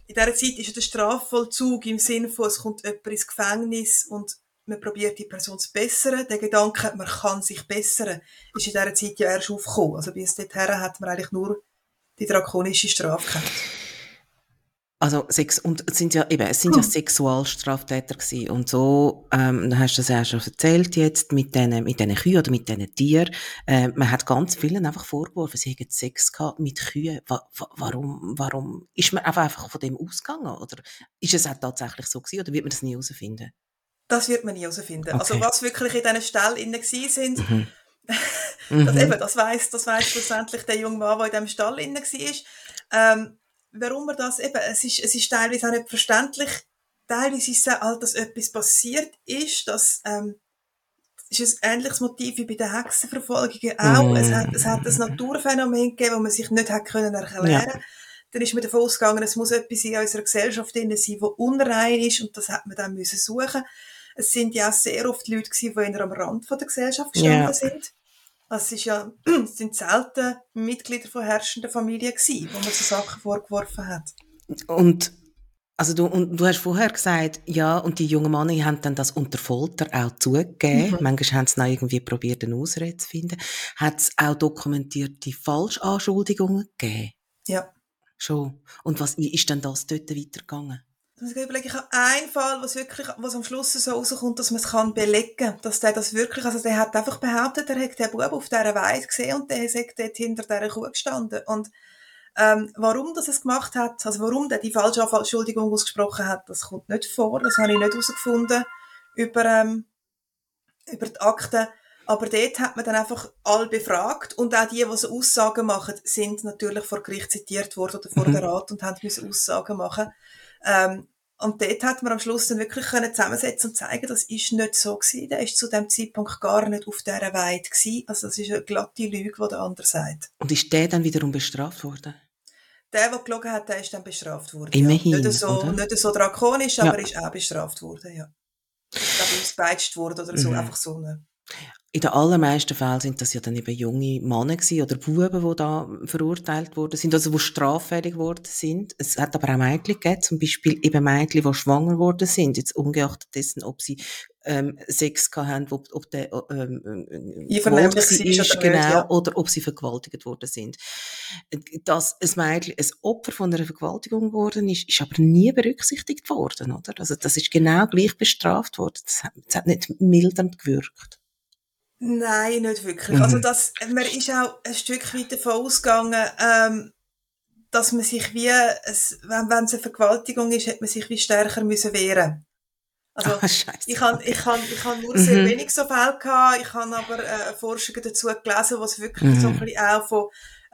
in dieser Zeit ist der Strafvollzug im Sinne von, es kommt jemand ins Gefängnis und man probiert die Person zu bessern. Der Gedanke, man kann sich bessern, ist in dieser Zeit ja erst aufgekommen. Also bis dorthin hat man eigentlich nur die drakonische Strafe gehabt. Also Sex und es sind ja eben, es sind ja Sexualstraftäter gewesen. und so. Ähm, du hast das ja schon erzählt jetzt mit diesen mit diesen Kühen oder mit diesen Tieren. Äh, man hat ganz vielen einfach vorgeworfen, sie hätten Sex gehabt mit Kühen. Wa wa warum warum ist man einfach einfach von dem ausgegangen oder ist es auch tatsächlich so gewesen oder wird man das nie herausfinden? Das wird man nie herausfinden. Also Okay. was wirklich in diesen Ställen innen gewesen sind, Mhm. das, Mhm. eben, das weiss, das weiss schlussendlich der junge Mann, der in diesem Stall innen war. Ähm, warum er das eben, es ist, es ist teilweise auch nicht verständlich. Teilweise ist es auch, dass etwas passiert ist, dass, ähm, ist ein ähnliches Motiv wie bei den Hexenverfolgungen auch. Mhm. Es, hat, es hat ein Naturphänomen gegeben, das man sich nicht hat können erklären Ja. Dann ist man davon ausgegangen, es muss etwas in unserer Gesellschaft drin sein, das unrein ist und das hat man dann müssen suchen. Es sind ja auch sehr oft Leute gewesen, die eher am Rand von der Gesellschaft gestanden Ja. sind. Es, ist ja, es sind selten Mitglieder von herrschenden Familien gewesen, wo man so Sachen vorgeworfen hat. Und also du, und du hast vorher gesagt, ja, und die jungen Männer haben dann das unter Folter auch zugegeben. Mhm. Manchmal haben sie noch irgendwie probiert, eine Ausrede zu finden. Hat es auch dokumentierte Falschanschuldigungen gegeben? Ja. Schon. Und was, wie ist denn das dort weitergegangen? Ich überlegen, ich habe einen Fall, was wirklich, was am Schluss so rauskommt, dass man es kann belegen kann, dass der das wirklich, also der hat einfach behauptet, er hätte den Bub auf dieser Weide gesehen und der sagt dort hinter dieser Kuh gestanden. Und ähm, warum das es gemacht hat, also warum der die falsche Anschuldigung ausgesprochen hat, das kommt nicht vor, das habe ich nicht herausgefunden über, ähm, über die Akten. Aber dort hat man dann einfach alle befragt und auch die, die so Aussagen machen, sind natürlich vor Gericht zitiert worden oder vor Mhm. der Rat und haben müssen Aussagen machen. Ähm, und dort hat man am Schluss dann wirklich können zusammensetzen und zeigen, das ist nicht so gewesen. Der ist zu dem Zeitpunkt gar nicht auf dieser Weide gewesen. Also das ist eine glatte Lüge, die der andere sagt. Und ist der dann wiederum bestraft worden? Der, der gelogen hat, der ist dann bestraft worden. Immerhin, ja. nicht, so, oder? nicht so drakonisch, Ja. aber ist auch bestraft worden, ja. Ich glaube, ausgepeitscht worden oder so, Mhm. einfach so eine In den allermeisten Fällen sind das ja dann eben junge Männer gewesen, oder Buben, die da verurteilt worden sind, also die straffällig geworden sind. Es hat aber auch Mädchen gegeben, zum Beispiel eben Mädchen, die schwanger worden sind, jetzt ungeachtet dessen, ob sie ähm, Sex gehabt haben, ob, ob der ähm, ähm Gewalt ist, oder genau, nicht, ja. oder ob sie vergewaltigt worden sind. Dass ein Mädchen ein Opfer von einer Vergewaltigung geworden ist, ist aber nie berücksichtigt worden, oder? Also das ist genau gleich bestraft worden. Das hat, das hat nicht mildernd gewirkt. Nein, nicht wirklich. Also mhm. Also das, man ist auch ein Stück weit davon ausgegangen, ähm, dass man sich wie, es, wenn, wenn es eine Vergewaltigung ist, hätte man sich wie stärker müssen wehren also, oh, ich habe ich kann, ich kann nur sehr mhm. wenig so Fälle gehabt. Ich habe aber äh, Forschungen dazu gelesen, was wirklich mhm. so ein bisschen auch von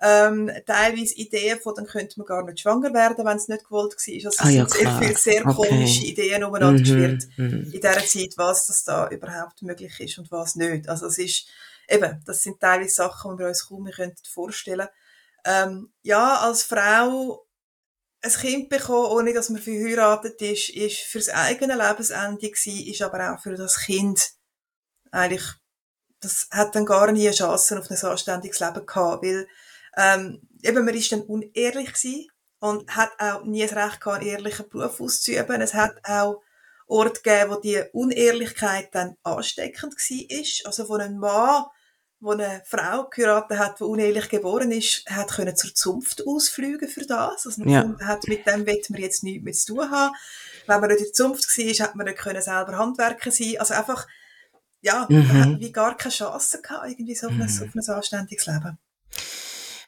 ähm, teilweise Ideen von, dann könnte man gar nicht schwanger werden, wenn es nicht gewollt war. Also ah, ja, es sind sehr viele sehr okay. komische Ideen umeinander mhm. geschwirrt mhm. in dieser Zeit, was das da überhaupt möglich ist und was nicht. Also es ist, eben, das sind teilweise Sachen, die wir uns kaum mehr vorstellen ähm, Ja, als Frau ein Kind bekommen, ohne dass man verheiratet ist, ist fürs eigene Lebensende gewesen, ist aber auch für das Kind eigentlich, das hat dann gar nie eine Chance auf ein anständiges Leben gehabt, weil ähm, eben, man ist dann unehrlich gewesen und hat auch nie das Recht gehabt, einen ehrlichen Beruf auszuüben. Es hat auch Orte gegeben, wo die Unehrlichkeit dann ansteckend war. Also von einem Mann, der eine Frau geheiratet hat, die unehrlich geboren ist, hat können zur Zunft ausfliegen für das. Also ja. hat mit dem wird man jetzt nichts mehr zu tun haben. Wenn man nicht in der Zunft war, hat man nicht können selber Handwerker sein. Also einfach, ja, mhm. man hat wie gar keine Chance gehabt, irgendwie so auf ein, mhm. auf ein anständiges Leben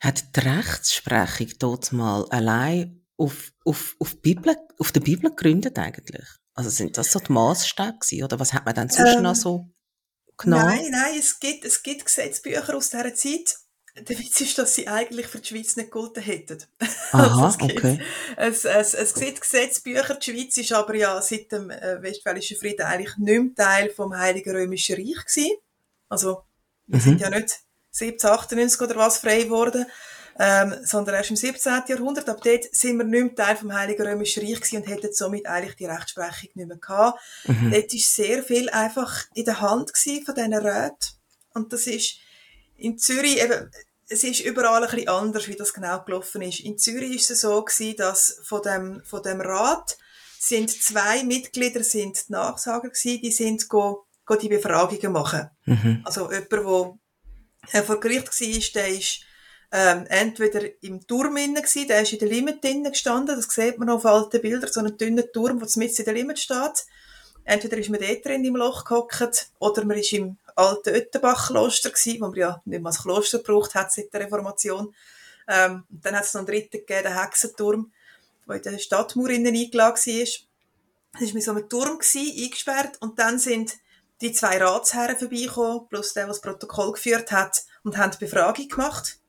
hat die Rechtsprechung dort mal allein auf, auf, auf, Bibel, auf der Bibel gegründet eigentlich? Also sind das so die Maßstäbe gewesen, oder was hat man dann sonst ähm, noch so genommen? Nein, nein, es gibt, es gibt Gesetzbücher aus dieser Zeit. Der Witz ist, dass sie eigentlich für die Schweiz nicht gelten hätten. Aha, also okay. Es, es, es gibt Gesetzbücher, die Schweiz ist aber ja seit dem äh, Westfälischen Frieden eigentlich nicht mehr Teil vom Heiligen Römischen Reich gewesen. Also, wir mhm. sind ja nicht 1798 oder was frei geworden, ähm, sondern erst im 17. Jahrhundert. Ab dort sind wir nicht mehr Teil vom Heiligen Römischen Reich gewesen und hätten somit eigentlich die Rechtsprechung nicht mehr gehabt. Mhm. Dort ist sehr viel einfach in der Hand gewesen von diesen Räten. Und das ist in Zürich eben, es ist überall ein bisschen anders, wie das genau gelaufen ist. In Zürich ist es so gewesen, dass von dem, von dem Rat sind zwei Mitglieder sind die Nachsager gewesen, die sind go, go die Befragungen machen. Mhm. Also jemand, der äh, vor Gericht war, der ist ähm, entweder im Turm innen der ist in der Limit gestanden, das sieht man auf alten Bildern, so einen dünnen Turm, der mitten in der Limit steht. Entweder ist man dort drin im Loch gehockt, oder man ist im alten Öttenbach-Kloster gewesen, wo man ja nicht mehr als Kloster gebraucht hat seit der Reformation. Ähm, dann hat es noch einen dritten gegeben, den Hexenturm, der in der Stadtmauer innen eingeladen war. Das war mit so einem Turm gewesen, eingesperrt, und dann sind die zwei Ratsherren vorbeigekommen, plus der, der das Protokoll geführt hat, und haben die Befragung gemacht.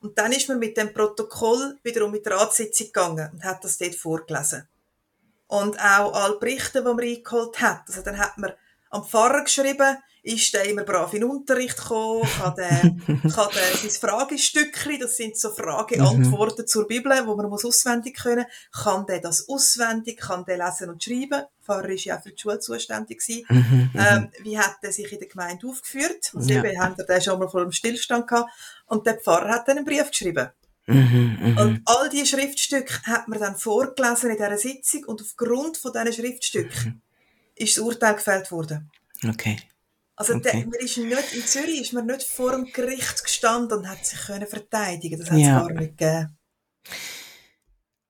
Und dann ist man mit dem Protokoll wiederum mit der Ratssitzung gegangen und hat das dort vorgelesen. Und auch alle Berichte, die man eingeholt hat. Also dann hat man am Pfarrer geschrieben, ist der immer brav in den Unterricht gekommen, kann der, kann der sein Fragestückchen, das sind so Frage-Antworten mhm. zur Bibel, wo man muss auswendig können, kann der das auswendig, kann der lesen und schreiben. Der Pfarrer war ja auch für die Schule zuständig. Mhm, mhm, ähm, wie hat er sich in der Gemeinde aufgeführt? Also ja. eben, haben wir schon mal vor dem Stillstand gehabt. Und der Pfarrer hat dann einen Brief geschrieben. Mhm, mh. Und all diese Schriftstücke hat man dann vorgelesen in dieser Sitzung und aufgrund von diesen Schriftstücken mhm. ist das Urteil gefällt worden. Okay. Also okay. der, man ist nicht, in Zürich ist man nicht vor dem Gericht gestanden und hat sich können verteidigen. Das hat es ja. gar nicht gegeben.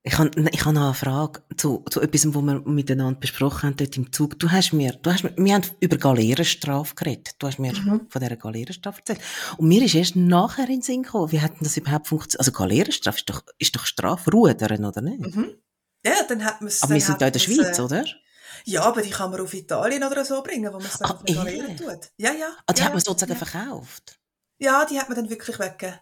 Ich habe, ich noch eine Frage zu, zu etwas, was wir miteinander besprochen haben dort im Zug. Du hast mir, du hast wir haben über Galeerenstrafe geredet. Du hast mir mhm. von dieser Galeerenstrafe erzählt. Und mir ist erst nachher in den Sinn gekommen, wie hat denn das überhaupt funktioniert? Also Galeerenstrafe ist doch, ist doch Strafrudern, oder nicht? Mhm. Ja, dann hat man es. Aber wir sind da in der Schweiz, äh, oder? Ja, aber die kann man auf Italien oder so bringen, wo man es dann ah, tut. Ja, ja. Ah, die ja, hat man sozusagen ja. verkauft? Ja, die hat man dann wirklich weggegeben.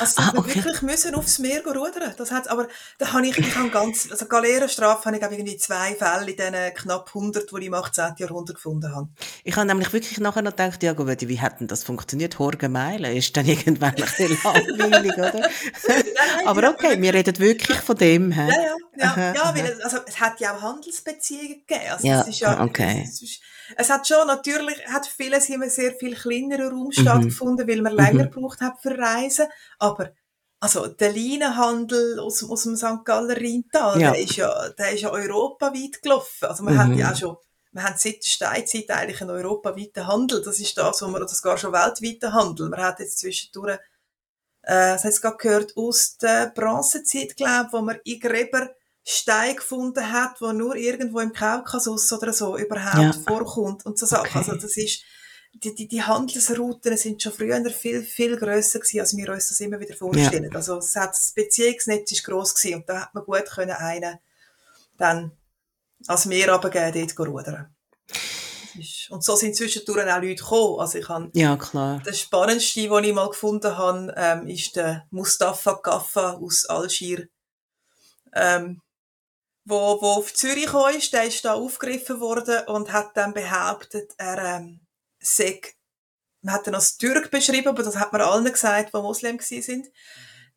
Also ah, okay. wir wirklich müssen aufs Meer rudern. Das hat's, aber da habe ich, ich habe ganz, also Galeerenstrafe habe ich irgendwie zwei Fälle in diesen knapp 100, die ich im 18. Jahrhundert gefunden habe. Ich habe nämlich wirklich nachher noch gedacht, ja gut, wie hat denn das funktioniert? Horgemeile ist dann irgendwann ein bisschen langweilig, oder? Aber okay, wir reden wirklich von dem. He? Ja, ja, ja, ja weil es, also, es hat ja auch Handelsbeziehungen gegeben. Also, ja, ist ja, okay. Es ist, es hat schon natürlich, hat vieles einem sehr viel kleineren Raum Mhm. stattgefunden, weil man länger Mhm. gebraucht hat für Reisen. Aber, also, der Leinenhandel aus, dem- aus dem St. Galler Rheintal, Ja. der ist ja, der ist ja europaweit gelaufen. Also, man hat Mhm. ja auch schon, wir haben seit der Steinzeit eigentlich einen europaweiten Handel. Das ist das, wo man, das gar schon weltweiten Handel. Man hat jetzt zwischendurch, äh, das hat gerade gehört, aus der Bronzezeit, glaube ich, wo man in Gräber Stein gefunden hat, wo nur irgendwo im Kaukasus oder so überhaupt Ja. vorkommt und so Sachen. Okay. Also das ist, die, die, die Handelsrouten sind schon früher viel, viel grösser gewesen, als wir uns das immer wieder vorstellen. Also es hat, das Beziehungsnetz ist gross gewesen und da hat man gut können einen dann als Meer runtergeben, dort rudern. Das Und so sind zwischendurch auch Leute gekommen. Also ich habe Ja, klar. der spannendste, den ich mal gefunden habe, ähm, ist der Mustafa Gaffa aus Algier. Ähm, wo, wo auf Zürich gekommen ist, der ist da aufgegriffen worden und hat dann behauptet, er ähm, sei, man hat ihn als Türk beschrieben, aber das hat man allen gesagt, die Moslem sind.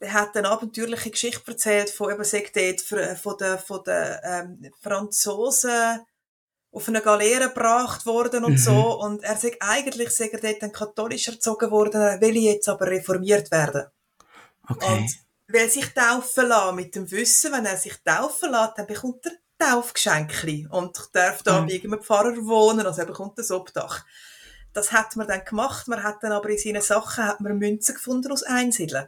Der hat eine abenteuerliche Geschichte erzählt von eben, sei dort für- von den, von den ähm, Franzosen auf eine Galeere gebracht worden und Mhm. so. Und er sagt, eigentlich sei er dort dann katholisch erzogen worden, er will jetzt aber reformiert werden. Okay. Und will sich taufen lassen mit dem Wissen, wenn er sich taufen lässt, dann bekommt er Taufgeschenkli und darf da Mhm. bei irgendeinem Pfarrer wohnen, also er bekommt ein Obdach. Das hat man dann gemacht, man hat dann aber in seinen Sachen hat man Münzen gefunden aus Einsiedeln.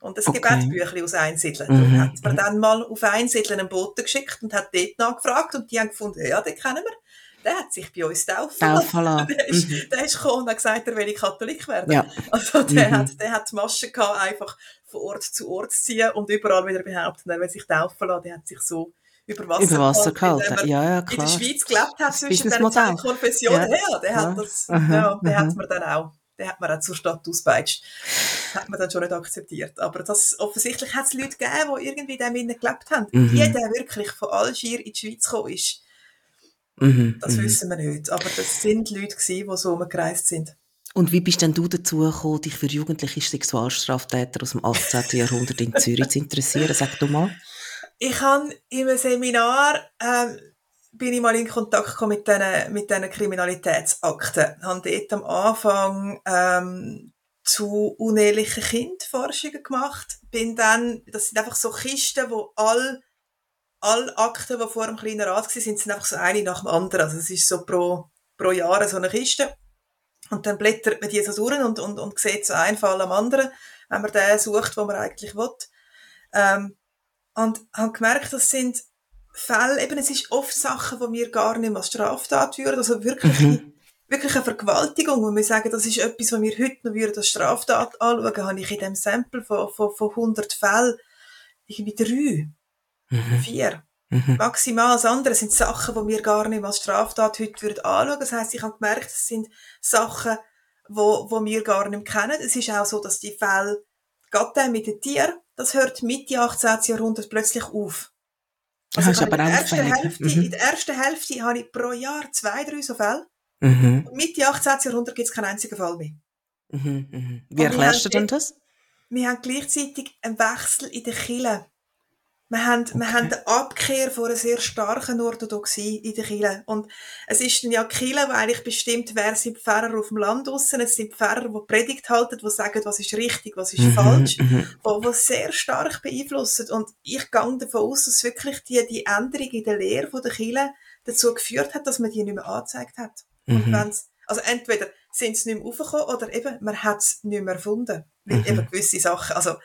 Und es Okay. Gebetbüchli aus Einsiedeln. Mhm, Darum hat man mhm. dann mal auf Einsiedeln einen Boten geschickt und hat dort nachgefragt und die haben gefunden, ja, den kennen wir. Der hat sich bei uns taufen lassen. Taufen lassen. Der ist, Mhm. der ist gekommen und hat gesagt, er will Katholik werden. Ja. Also der, Mhm. hat, der hat die Masche gehabt, einfach von Ort zu Ort ziehen und überall wieder behaupten, er will sich taufen lassen. Der hat sich so über Wasser, Über Wasser gehalten, gehalten. Ja, ja, in der klar. Schweiz gelebt hat Das zwischen den zwei Konfessionen. Ja. Ja, der hat das, Aha, ja, der aha. hat man dann auch, der hat man auch zur Stadt ausgepeitscht. Das hat man dann schon nicht akzeptiert. Aber das, offensichtlich hat es Leute gegeben, die irgendwie dem Innen gelebt haben. Mhm. Wie der wirklich von Algier in die Schweiz gekommen ist, Mhm. das mhm. wissen wir nicht. Aber das sind Leute gewesen, die so umgereist sind. Und wie bist denn du dazu gekommen, dich für jugendliche Sexualstraftäter aus dem 18. Jahrhundert in Zürich zu interessieren? Sag du mal. Ich habe einem Seminar ähm, bin ich mal in Kontakt gekommen mit diesen mit diesen Kriminalitätsakten. Habe dort am Anfang ähm, zu unehelichen Kindforschungen gemacht. Bin dann, das sind einfach so Kisten, wo all alle Akten, die vor dem kleinen Rat waren, sind, sind einfach so eine nach dem anderen. Also es ist so pro, pro Jahr so eine Kiste. Und dann blättert man die so durch und, und, und sieht so einen Fall am anderen, wenn man den sucht, wo man eigentlich will. Ähm, und habe gemerkt, das sind Fälle, eben, es ist oft Sachen, die wir gar nicht mehr als Straftat würden, also wirklich, Mhm. wirklich eine Vergewaltigung, wo wir sagen, das ist etwas, was wir heute noch würden als Straftat anschauen, habe ich in dem Sample von, von, von 100 Fällen irgendwie drei, Mhm. vier, Mhm. maximal. Das andere sind Sachen, die wir gar nicht als Straftat heute würden anschauen. Das heisst, ich habe gemerkt, es sind Sachen, wo, wo wir gar nicht kennen. Es ist auch so, dass die Fälle, gerade mit den Tieren, das hört Mitte 18. Jahrhundert plötzlich auf. Das ist ich habe aber in, der ersten. Hälfte, Mhm. in der ersten Hälfte habe ich pro Jahr zwei, drei so Fälle. Mhm. Und Mitte 18. Jahrhundert gibt es keinen einzigen Fall mehr. Mhm. Mhm. Wie erklärst du denn das? Wir haben gleichzeitig einen Wechsel in der Kirche. Wir haben, wir haben eine Abkehr von einer sehr starken Orthodoxie in der Kirche. Und es ist dann ja die Kirche, die eigentlich bestimmt, wer sind Pfarrer auf dem Land draussen. Es sind Pfarrer, die Predigt halten, die sagen, was ist richtig, was ist Mhm. falsch, Mhm. die, die sehr stark beeinflussen. Und ich gehe davon aus, dass wirklich die, die Änderung in der Lehre von der Kirche dazu geführt hat, dass man die nicht mehr angezeigt hat. Und Mhm. wenn's, also entweder sind sie nicht mehr aufgekommen oder eben, man hat es nicht mehr erfunden. Weil Mhm. eben gewisse Sachen, also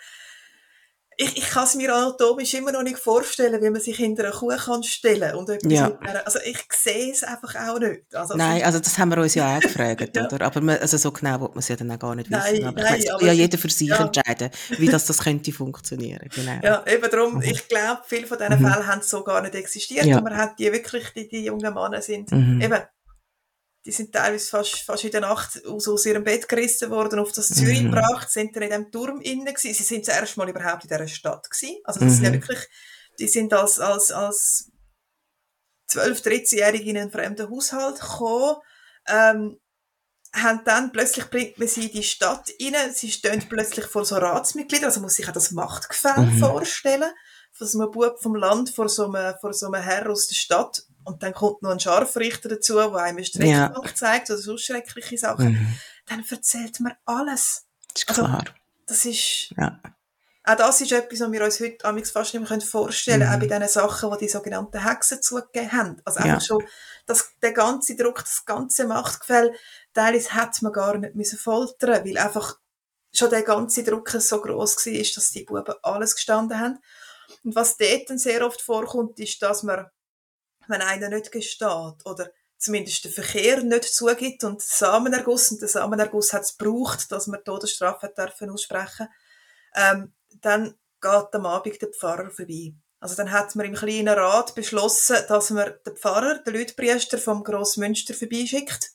ich, ich kann es mir anatomisch immer noch nicht vorstellen, wie man sich hinter eine Kuh kann stellen und etwas Ja. mit also ich sehe es einfach auch nicht. Also Nein, also das haben wir uns ja auch gefragt, Ja. oder? Aber man, also so genau wird man es ja dann auch gar nicht Nein, wissen. Aber ich nein, meine, es aber ja jeder für sich ja. entscheiden, wie das, das könnte funktionieren. Genau. ja, eben darum, Mhm. ich glaube, viele von diesen Mhm. Fällen haben so gar nicht existiert Ja. und man hat die wirklich, die, die jungen Männer sind, Mhm. eben, die sind teilweise fast, fast in der Nacht aus, aus ihrem Bett gerissen worden, auf das Zürich Mhm. gebracht, sind dann in dem Turm innen gewesen. Sie sind das erste Mal überhaupt in dieser Stadt gewesen. Also das sind ja Mhm. wirklich, die sind als, als, als 12-, 13-Jährige in einen fremden Haushalt gekommen, ähm, haben dann, plötzlich bringt man sie in die Stadt rein, sie stehen plötzlich vor so Ratsmitgliedern, also man muss sich auch das Machtgefälle Mhm. vorstellen, von so einem Bub vom Land vor so einem, vor so einem Herr aus der Stadt, und dann kommt noch ein Scharfrichter dazu, der einem einen Streckbank ja. zeigt oder so schreckliche Sachen, mhm. dann erzählt man alles. Das ist also, klar. Das ist, ja. Auch das ist etwas, was wir uns heute fast nicht mehr vorstellen können, mhm. auch bei den Sachen, die die sogenannten Hexen zugegeben haben. Also einfach ja. schon, dass der ganze Druck, das ganze Machtgefälle, teilweise hätte man gar nicht müssen foltern weil einfach schon der ganze Druck so groß war, dass die Buben alles gestanden haben. Und was dort dann sehr oft vorkommt, ist, dass man, wenn einer nicht gesteht oder zumindest den Verkehr nicht zugibt und Samenerguss, und den Samenerguss hat es gebraucht, dass man Todesstrafe dürfen aussprechen ähm, dann geht am Abend der Pfarrer vorbei. Also dann hat man im kleinen Rat beschlossen, dass man den Pfarrer, den Leutpriester vom Grossmünster vorbeischickt,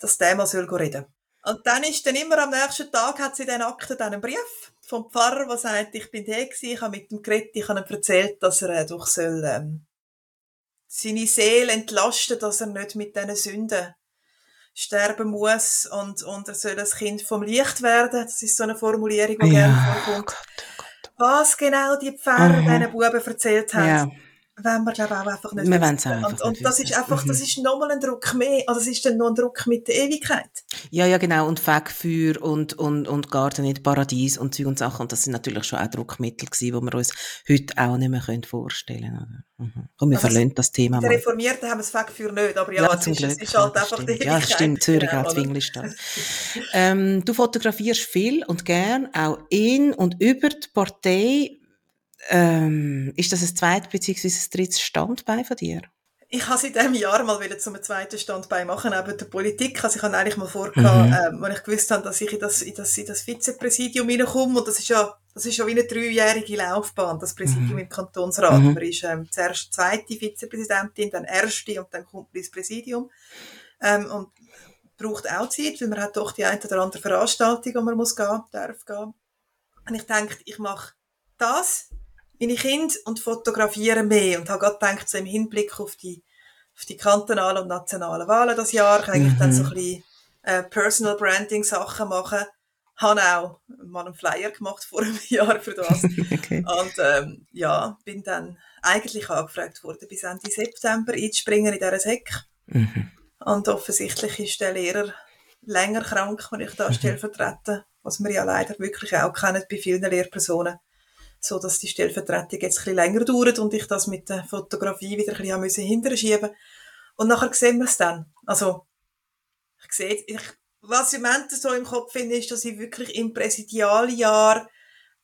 dass der mal soll reden Und dann ist dann immer am nächsten Tag, hat sie den Akten dann einen Brief vom Pfarrer, der sagt, ich bin der gewesen, ich habe mit dem geredet, ich habe ihm erzählt, dass er äh, doch soll, ähm, seine Seele entlasten, dass er nicht mit diesen Sünden sterben muss und, und er soll ein Kind vom Licht werden. Das ist so eine Formulierung, die ja. gerne vorkommt. Was genau die Pfarrer mhm. diesen Buben erzählt haben. Ja wenn wir glaube auch einfach nicht wir wissen. Einfach und, und das ist einfach, das mhm. ist nochmal ein Druck mehr, also es ist dann noch ein Druck mit der Ewigkeit. Ja, ja, genau, und Fegfeuer und, und, und Garten in Paradies und Zeug und Sachen, und das sind natürlich schon auch Druckmittel gewesen, die wir uns heute auch nicht mehr vorstellen können. Mhm. Und wir also verlassen das Thema Die Reformierten haben das Fegfeuer nicht, aber ja, ja zum ist, es ist halt ja, einfach stimmt. die Ewigkeit. Ja, stimmt, Zürich genau, hat Fingelstadt. ähm, du fotografierst viel und gern, auch in und über die Partei ähm, ist das ein zweites bzw. ein drittes Standbein von dir? Ich habe seit diesem Jahr mal wieder zum zweiten Standbein machen, neben der Politik. Also ich habe eigentlich mal vorgehabt, mhm. ähm, als ich gewusst habe, dass ich in das, in das, in das Vizepräsidium hineinkomme. Und das ist ja, das ist ja wie eine dreijährige Laufbahn, das Präsidium mhm. im Kantonsrat. Mhm. Man ist ähm, zuerst zweite Vizepräsidentin, dann erste und dann kommt man ins Präsidium. Ähm, und braucht auch Zeit, weil man hat doch die eine oder andere Veranstaltung, wo man muss gehen, darf gehen. Und ich denke, ich mache das meine Kinder und fotografiere mehr und habe gerade gedacht, so im Hinblick auf die, auf die kantonalen und nationalen Wahlen das Jahr, kann ich mhm. dann so ein bisschen äh, Personal Branding Sachen machen. Habe auch mal einen Flyer gemacht vor einem Jahr für das. okay. Und ähm, ja, bin dann eigentlich angefragt worden, bis Ende September einzuspringen in dieser Sek. Mhm. Und offensichtlich ist der Lehrer länger krank, wenn ich da mhm. stellvertrete, was wir ja leider wirklich auch kennen bei vielen Lehrpersonen so dass die Stellvertretung jetzt ein bisschen länger dauert und ich das mit der Fotografie wieder ein bisschen müssen hinterschieben Und nachher sehen wir es dann. Also, ich sehe, ich, was ich im Moment so im Kopf finde, ist, dass ich wirklich im Präsidialjahr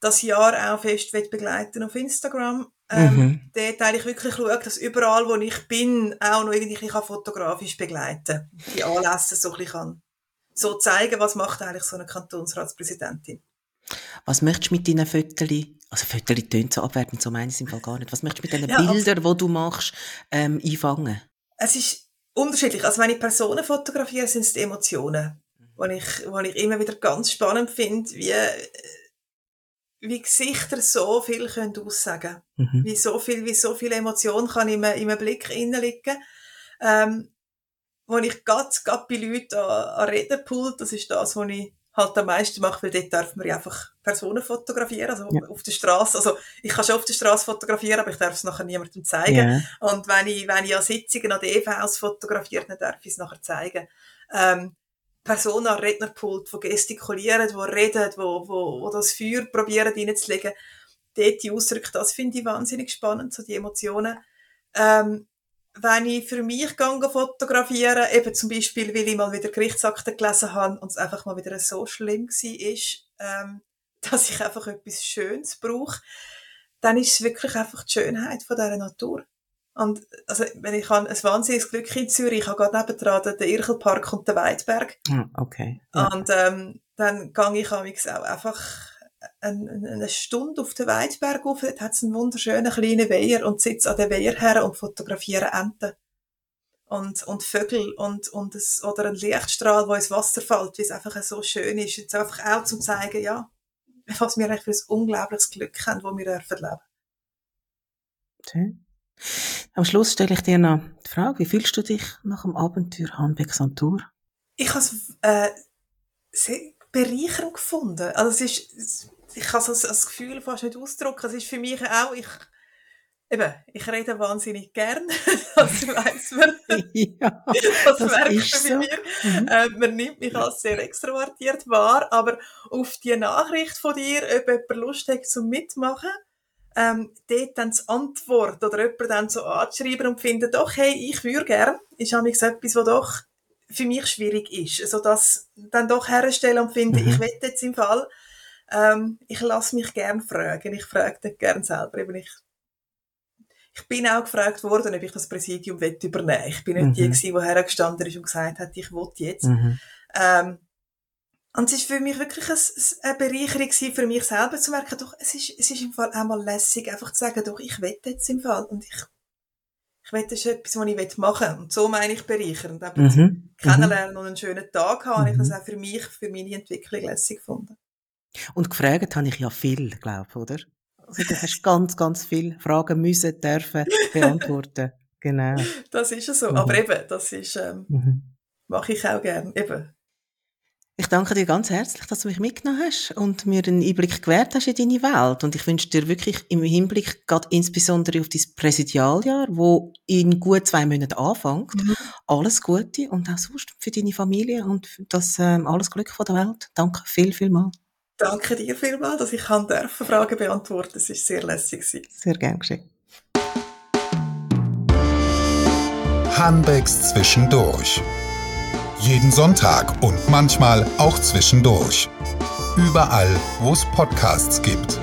das Jahr auch fest begleiten auf Instagram. Ähm, mhm. Dort eigentlich wirklich schaue, dass überall, wo ich bin, auch noch irgendwie fotografisch begleiten Die Anlässe so ein bisschen kann. So zeigen, was macht eigentlich so eine Kantonsratspräsidentin. Was möchtest du mit deinen Fotos also Fotos tönt so abwertend, so meine ich es im Fall gar nicht. Was möchtest du mit diesen ja, Bildern, die du machst, ähm, einfangen? Es ist unterschiedlich. Also wenn ich Personen fotografiere, sind es die Emotionen, mhm. die ich, wo ich immer wieder ganz spannend finde, wie, wie Gesichter so viel können aussagen mhm. Wie so viel, wie so viel Emotion kann in einem, in einem Blick liegen. Ähm, wo ich ganz, ganz bei Leuten an, an Rednerpult, das ist das, was ich halt am meisten mache, weil dort darf man ja einfach Personen fotografieren, also ja. auf der Straße. Also ich kann schon auf der Straße fotografieren, aber ich darf es nachher niemandem zeigen. Ja. Und wenn ich, wenn ich an Sitzungen an der EVs fotografiere, dann darf ich es nachher zeigen. Ähm, Personen am Rednerpult, die gestikulieren, die reden, die, wo, wo das Feuer probieren reinzulegen, dort die Ausdrücke, das finde ich wahnsinnig spannend, so die Emotionen. Ähm, wenn ich für mich gehe fotografieren, eben zum Beispiel, weil ich mal wieder Gerichtsakten gelesen habe und es einfach mal wieder so schlimm war, ähm, dass ich einfach etwas Schönes brauche, dann ist es wirklich einfach die Schönheit von dieser Natur. Und also, wenn ich habe ein wahnsinniges Glück in Zürich, ich habe gerade nebendran den Irchelpark und den Weidberg. Ah, okay. Ja. Und ähm, dann gehe ich auch einfach eine, eine Stunde auf den Weidberg rauf, dort hat es einen wunderschönen kleinen Weiher und sitze an den Weiher her und fotografiere Enten. Und, und Vögel und, und es, oder ein Lichtstrahl, wo ins Wasser fällt, wie es einfach so schön ist. Jetzt einfach auch zum zeigen, ja, was wir eigentlich für ein unglaubliches Glück haben, wo wir dürfen leben. Okay. Am Schluss stelle ich dir noch die Frage, wie fühlst du dich nach dem Abenteuer Hanbeck Santur? Ich habe es äh, sehr bereichernd gefunden. Also es ist, ich kann das, das Gefühl fast nicht ausdrücken. Es ist für mich auch, ich, Eben, ich rede wahnsinnig gern, das weiß man. ja, das, das merkt man so. bei mir. Mhm. Äh, man nimmt mich als sehr extrovertiert wahr, aber auf die Nachricht von dir, ob jemand Lust hat zum Mitmachen, ähm, dort dann die Antwort oder jemand dann so anzuschreiben und findet, doch, hey, ich würde gern, ist nämlich etwas, was doch für mich schwierig ist. Also das dann doch herstellen und finden, Mhm. ich will jetzt im Fall, ähm, ich lasse mich gern fragen. Ich frage dann gern selber. Eben ich, ich bin auch gefragt worden, ob ich das Präsidium will übernehmen Ich bin nicht die Mhm. gewesen, die hergestanden ist und gesagt hat, ich will jetzt. Mhm. Ähm, und es ist für mich wirklich ein, eine Bereicherung für mich selber zu merken, doch, es ist, es ist im Fall einmal lässig, einfach zu sagen, doch, ich will jetzt im Fall und ich, ich will, das ist etwas, was ich will machen. Und so meine ich bereichernd. Eben Mhm. zum Mhm. Kennenlernen und einen schönen Tag haben, habe ich das Mhm. auch für mich, für meine Entwicklung lässig gefunden. Und gefragt habe ich ja viel, glaube ich, oder? Also du hast ganz, ganz viele Fragen müssen, dürfen beantworten. Genau. Das ist ja so. Mhm. Aber eben, das ist, ähm, Mhm. mache ich auch gern. Eben. Ich danke dir ganz herzlich, dass du mich mitgenommen hast und mir einen Einblick gewährt hast in deine Welt. Und ich wünsche dir wirklich im Hinblick, gerade insbesondere auf dein Präsidialjahr, wo in gut zwei Monaten anfängt, Mhm. alles Gute und auch sonst für deine Familie und das ähm, alles Glück von der Welt. Danke viel, viel mal. Danke dir vielmals, dass ich kann dürfen Fragen beantworten. Es war sehr lässig. Sehr gern geschehen. Hanbecks zwischendurch. Jeden Sonntag und manchmal auch zwischendurch. Überall, wo es Podcasts gibt.